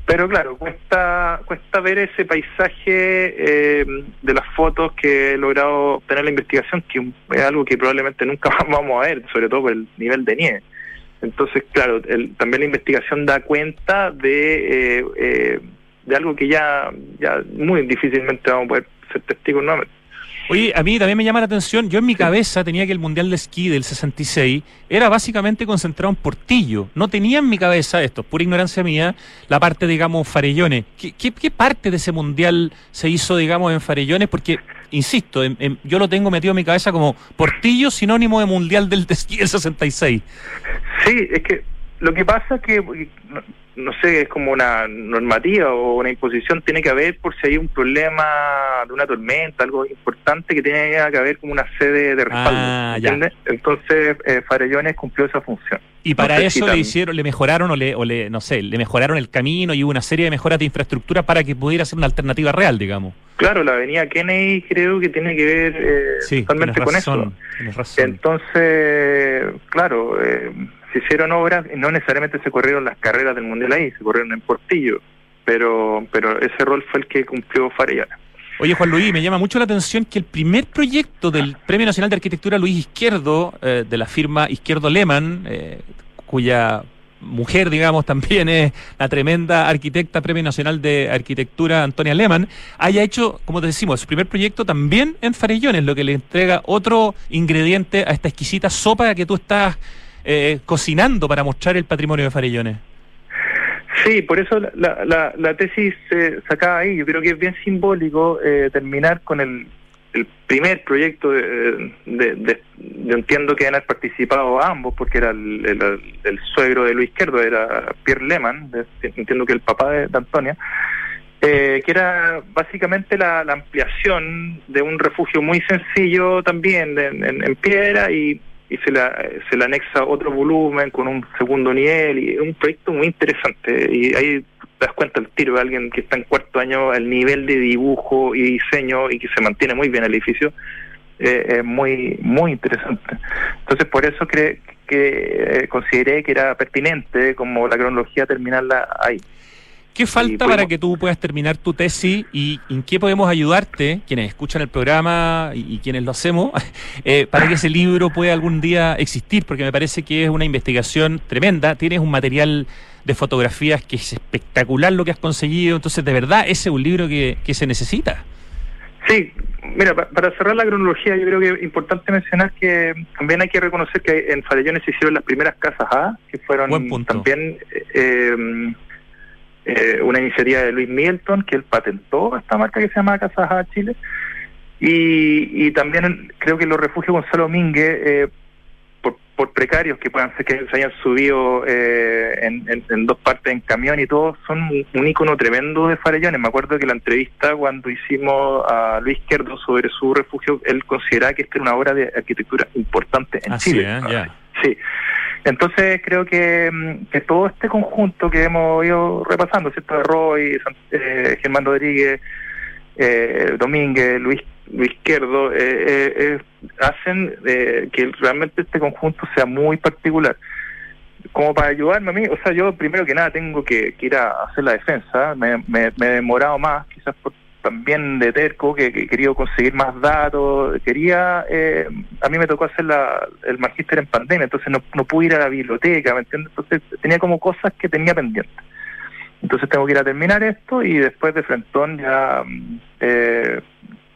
Pero claro, cuesta cuesta ver ese paisaje eh, de las fotos que he logrado obtener la investigación, que es algo que probablemente nunca vamos a ver, sobre todo por el nivel de nieve. Entonces, claro, también la investigación da cuenta de, eh, eh, de algo que ya, ya muy difícilmente vamos a poder ser testigos nuevamente. Oye, a mí también me llama la atención, yo en mi cabeza tenía que el Mundial de Esquí del 66 era básicamente concentrado en Portillo. No tenía en mi cabeza, esto pura ignorancia mía, la parte, digamos, Farellones. ¿Qué, qué, parte de ese Mundial se hizo, digamos, en Farellones? Porque, insisto, yo lo tengo metido en mi cabeza como Portillo sinónimo de Mundial del del 66. Sí, es que lo que pasa es que no sé, es como una normativa o una imposición, tiene que haber por si hay un problema de una tormenta, algo importante que tiene que haber como una sede de respaldo. Ah, Entonces, eh, Farellones cumplió esa función. Y para eso le hicieron, le mejoraron o le, o le, no sé, le mejoraron el camino y hubo una serie de mejoras de infraestructura para que pudiera ser una alternativa real, digamos. Claro, la avenida Kennedy creo que tiene que ver eh, totalmente con eso. Entonces, claro, eh, se hicieron obras, no necesariamente se corrieron las carreras del Mundial ahí, se corrieron en Portillo, pero, pero ese rol fue el que cumplió Farellana. Oye, Juan Luis, me llama mucho la atención que el primer proyecto del Premio Nacional de Arquitectura Luis Izquierdo, eh, de la firma Izquierdo Lehmann, eh, cuya mujer, digamos, también es la tremenda arquitecta Premio Nacional de Arquitectura Antonia Lehmann, haya hecho, como te decimos, su primer proyecto también en Farellones, lo que le entrega otro ingrediente a esta exquisita sopa que tú estás eh, cocinando para mostrar el patrimonio de Farellones. Sí, por eso la, la, tesis se sacaba ahí. Yo creo que es bien simbólico eh, terminar con el, el primer proyecto de, de, entiendo que han participado ambos porque era el, suegro de Luis Izquierdo, era Pierre Lehmann, entiendo que el papá de, Antonia, eh, que era básicamente la, ampliación de un refugio muy sencillo también en piedra y y se, la, se le anexa otro volumen con un segundo nivel y es un proyecto muy interesante y ahí das cuenta el tiro de alguien que está en cuarto año, el nivel de dibujo y diseño y que se mantiene muy bien el edificio eh, es muy muy interesante. Entonces por eso cre que eh, consideré que era pertinente como la cronología terminarla ahí. ¿Qué falta para que tú puedas terminar tu tesis y en qué podemos ayudarte, quienes escuchan el programa y, quienes lo hacemos, eh, para que ese libro pueda algún día existir? Porque me parece que es una investigación tremenda. Tienes un material de fotografías que es espectacular lo que has conseguido. Entonces, de verdad, ese es un libro que, se necesita. Sí, mira, para cerrar la cronología, yo creo que es importante mencionar que también hay que reconocer que en Farellones se hicieron las primeras casas A, que fueron también. Eh, eh, una iniciativa de Luis Milton, que él patentó esta marca que se llama Casa Chile. Y, y también creo que los refugios Gonzalo Mingue, eh, por, por, precarios que puedan ser que se hayan subido eh, en, dos partes en camión y todo, son un, icono tremendo de Farellones. Me acuerdo que la entrevista cuando hicimos a Luis Izquierdo sobre su refugio, él consideraba que esta era una obra de arquitectura importante en Chile. Sí. Entonces creo que, mm, que, todo este conjunto que hemos ido repasando, ¿cierto? De Roy, eh, Germán Rodríguez, eh, Domínguez, Luis, Luis Izquierdo, eh, eh, hacen que realmente este conjunto sea muy particular. Como para ayudarme a mí, o sea, yo primero que nada tengo que, ir a hacer la defensa, me, me, me he demorado más, quizás por también de terco, que, he querido conseguir más datos, quería, eh, a mí me tocó hacer la, el magíster en pandemia, entonces no, no pude ir a la biblioteca, ¿me entiendes? Entonces tenía como cosas que tenía pendientes. Entonces tengo que ir a terminar esto y después de frentón ya eh,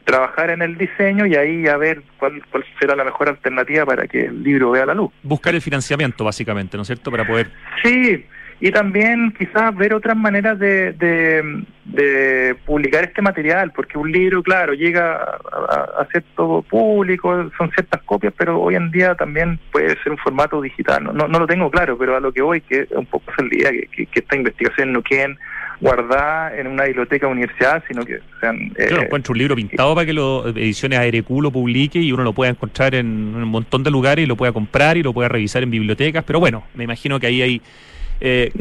trabajar en el diseño y ahí a ver cuál, cuál será la mejor alternativa para que el libro vea la luz. Buscar el financiamiento, básicamente, ¿no es cierto? Para poder... Sí, y también quizás ver otras maneras de, de, publicar este material, porque un libro, claro, llega a, ser todo público, son ciertas copias, pero hoy en día también puede ser un formato digital. No, no, lo tengo claro, pero a lo que voy, que un poco es el día que, que, esta investigación no queden guardada en una biblioteca universidad, sino que sean... Eh, Yo encuentro un libro pintado para que lo, ediciones ARQ lo publique y uno lo pueda encontrar en un montón de lugares y lo pueda comprar y lo pueda revisar en bibliotecas, pero bueno, me imagino que ahí hay eh,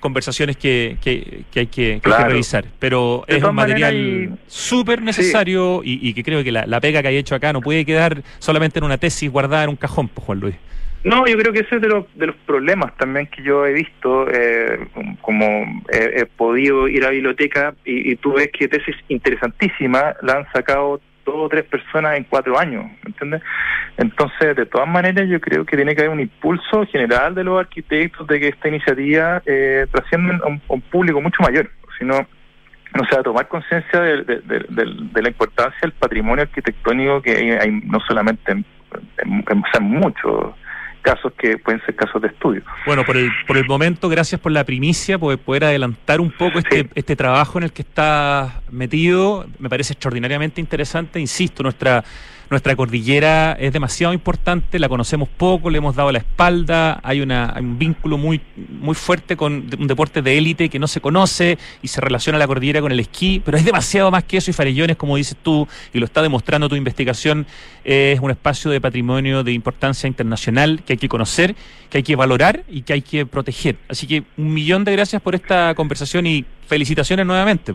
conversaciones que, que, hay que, revisar. Pero es un material súper necesario y, que creo que la, pega que hay hecho acá no puede quedar solamente en una tesis guardada en un cajón, pues, Juan Luis. No, yo creo que ese es de los, de los problemas también que yo he visto, eh, como he, podido ir a biblioteca y, y tú ves que tesis interesantísimas la han sacado dos o tres personas en cuatro años, ¿entiendes? Entonces, de todas maneras, yo creo que tiene que haber un impulso general de los arquitectos de que esta iniciativa eh, trascienda a un, público mucho mayor, si no, no sea, tomar conciencia de, de, la importancia del patrimonio arquitectónico que hay, no solamente en, en, en muchos casos que pueden ser casos de estudio. Bueno, por el, por el momento, gracias por la primicia, por poder adelantar un poco este, este trabajo en el que está metido. Me parece extraordinariamente interesante. Insisto, nuestra nuestra cordillera es demasiado importante, la conocemos poco, le hemos dado la espalda, hay, una, un vínculo muy, muy fuerte con un deporte de élite que no se conoce y se relaciona la cordillera con el esquí, pero es demasiado más que eso y Farellones, como dices tú, y lo está demostrando tu investigación, es un espacio de patrimonio de importancia internacional que hay que conocer, que hay que valorar y que hay que proteger. Así que un millón de gracias por esta conversación y felicitaciones nuevamente.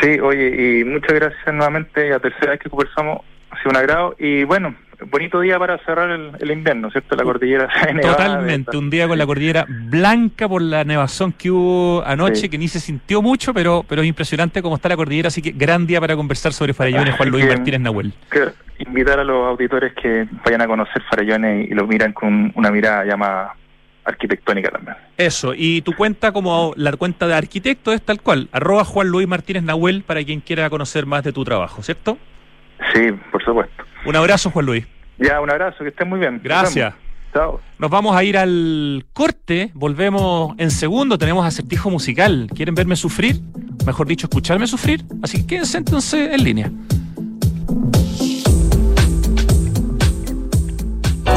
Sí, oye, y muchas gracias nuevamente. La tercera vez que conversamos ha sido un agrado. Y bueno, bonito día para cerrar el, invierno, ¿cierto? La cordillera Totalmente, un día con la cordillera blanca por la nevazón que hubo anoche, que ni se sintió mucho, pero, pero es impresionante cómo está la cordillera. Así que gran día para conversar sobre Farellones, Juan Luis Martínez Nahuel. invitar a los auditores que vayan a conocer Farellones y, lo miran con una mirada llamada arquitectónica también. Eso, y tu cuenta como la cuenta de arquitecto es tal cual, arroba Juan Luis Martínez Nahuel para quien quiera conocer más de tu trabajo, ¿cierto? Sí, por supuesto. Un abrazo, Juan Luis. Ya, un abrazo, que estén muy bien. Gracias. Chao. Nos vamos a ir al corte, volvemos en segundo, tenemos acertijo musical. ¿Quieren verme sufrir? Mejor dicho, escucharme sufrir. Así que quédense entonces en línea.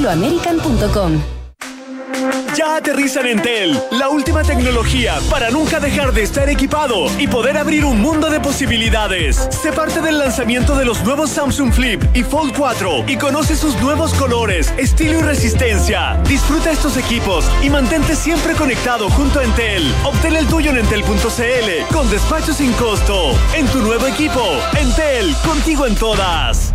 angloamerican.com. Ya aterriza en Entel, la última tecnología para nunca dejar de estar equipado y poder abrir un mundo de posibilidades. Sé parte del lanzamiento de los nuevos Samsung Flip y Fold 4 y conoce sus nuevos colores, estilo y resistencia. Disfruta estos equipos y mantente siempre conectado junto a Entel. Obtén el tuyo en entel.cl con despacho sin costo. En tu nuevo equipo, Entel, contigo en todas.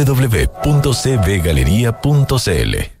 www.cbgalería.cl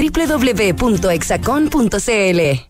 www.exacon.cl.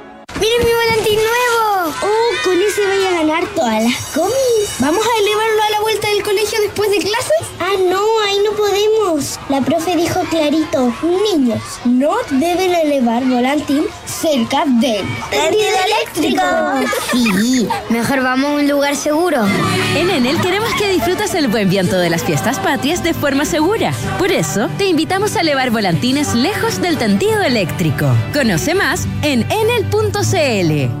con ese voy a ganar todas las comis! ¿Vamos a elevarlo a la vuelta del colegio después de clases? Ah, no, ahí no podemos. La profe dijo clarito, niños, no deben elevar volantín cerca del tendido eléctrico. Sí, mejor vamos a un lugar seguro. En Enel queremos que disfrutes el buen viento de las fiestas patrias de forma segura. Por eso, te invitamos a elevar volantines lejos del tendido eléctrico. Conoce más en enel.cl.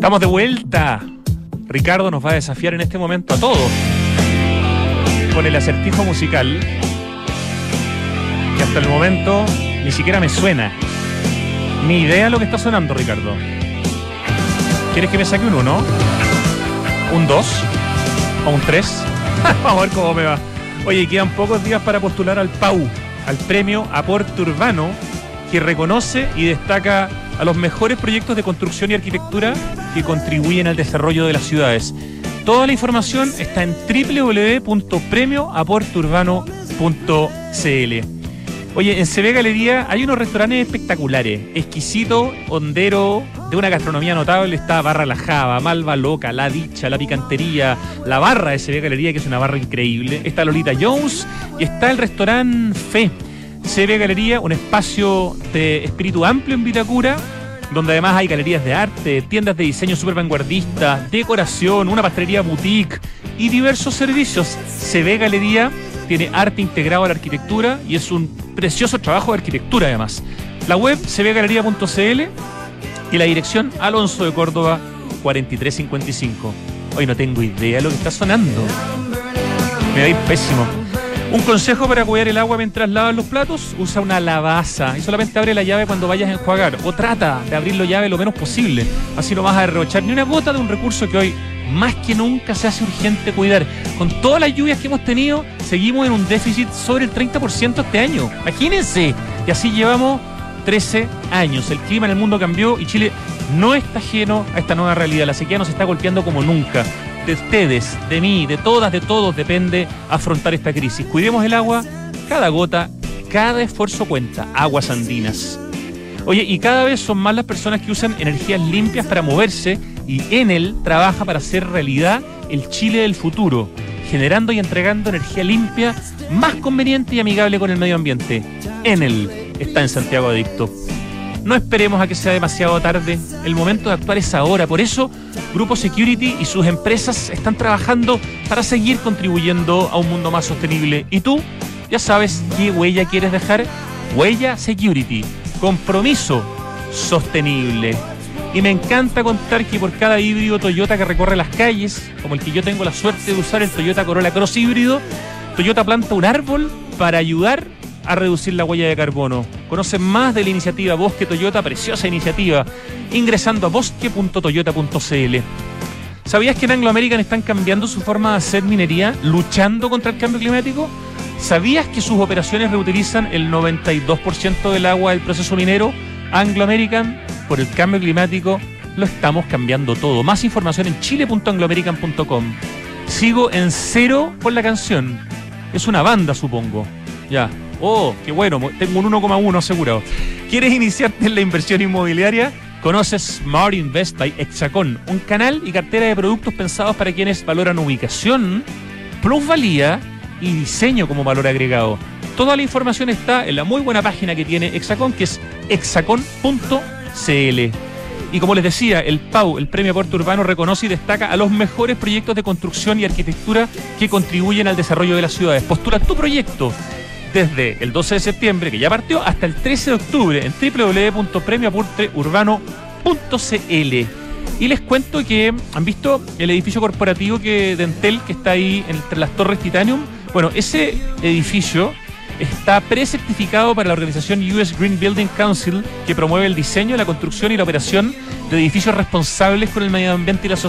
Estamos de vuelta. Ricardo nos va a desafiar en este momento a todos con el acertijo musical que hasta el momento ni siquiera me suena. Ni idea lo que está sonando, Ricardo. ¿Quieres que me saque un 1? ¿Un 2? ¿O un 3? Vamos a ver cómo me va. Oye, quedan pocos días para postular al PAU, al premio Aporte Urbano, que reconoce y destaca a los mejores proyectos de construcción y arquitectura que contribuyen al desarrollo de las ciudades. Toda la información está en www.premioaporteurbano.cl. Oye, en CB Galería hay unos restaurantes espectaculares. Exquisito, hondero, de una gastronomía notable. Está Barra La Java, Malva Loca, La Dicha, La Picantería, la barra de CB Galería, que es una barra increíble. Está Lolita Jones y está el restaurante Fe. CB Galería, un espacio de espíritu amplio en Vitacura, donde además hay galerías de arte, tiendas de diseño super vanguardistas, decoración, una pastelería boutique y diversos servicios. CB Galería tiene arte integrado a la arquitectura y es un precioso trabajo de arquitectura además. La web cbgalería.cl y la dirección Alonso de Córdoba 4355. Hoy no tengo idea de lo que está sonando. Me va a ir pésimo. Un consejo para cuidar el agua mientras lavas los platos, usa una lavaza y solamente abre la llave cuando vayas a enjuagar o trata de abrir la llave lo menos posible. Así no vas a derrochar ni una gota de un recurso que hoy más que nunca se hace urgente cuidar. Con todas las lluvias que hemos tenido, seguimos en un déficit sobre el 30% este año. Imagínense. Y así llevamos 13 años. El clima en el mundo cambió y Chile no está ajeno a esta nueva realidad. La sequía nos está golpeando como nunca de ustedes, de mí, de todas, de todos, depende afrontar esta crisis. Cuidemos el agua, cada gota, cada esfuerzo cuenta. Aguas andinas. Oye, y cada vez son más las personas que usan energías limpias para moverse y Enel trabaja para hacer realidad el Chile del futuro, generando y entregando energía limpia más conveniente y amigable con el medio ambiente. Enel está en Santiago Adicto. No esperemos a que sea demasiado tarde. El momento de actuar es ahora. Por eso, Grupo Security y sus empresas están trabajando para seguir contribuyendo a un mundo más sostenible. ¿Y tú? Ya sabes qué huella quieres dejar. Huella Security. Compromiso sostenible. Y me encanta contar que por cada híbrido Toyota que recorre las calles, como el que yo tengo la suerte de usar el Toyota Corolla Cross híbrido, Toyota planta un árbol para ayudar a reducir la huella de carbono. Conocen más de la iniciativa Bosque Toyota, preciosa iniciativa, ingresando a bosque.toyota.cl. ¿Sabías que en Anglo American están cambiando su forma de hacer minería, luchando contra el cambio climático? ¿Sabías que sus operaciones reutilizan el 92% del agua del proceso minero? Anglo American, por el cambio climático, lo estamos cambiando todo. Más información en chile.angloamerican.com. Sigo en cero por la canción. Es una banda, supongo. Ya, Oh, qué bueno, tengo un 1,1 asegurado. ¿Quieres iniciarte en la inversión inmobiliaria? Conoces Smart Invest by Hexacon, un canal y cartera de productos pensados para quienes valoran ubicación, plusvalía y diseño como valor agregado. Toda la información está en la muy buena página que tiene Hexacon, que es hexacon.cl. Y como les decía, el PAU, el Premio Puerto Urbano, reconoce y destaca a los mejores proyectos de construcción y arquitectura que contribuyen al desarrollo de las ciudades. Postula tu proyecto desde el 12 de septiembre, que ya partió, hasta el 13 de octubre en www.premioaporteurbano.cl. Y les cuento que han visto el edificio corporativo que Dentel que está ahí entre las Torres Titanium. Bueno, ese edificio está precertificado para la organización US Green Building Council, que promueve el diseño, la construcción y la operación de edificios responsables con el medio ambiente y la sociedad.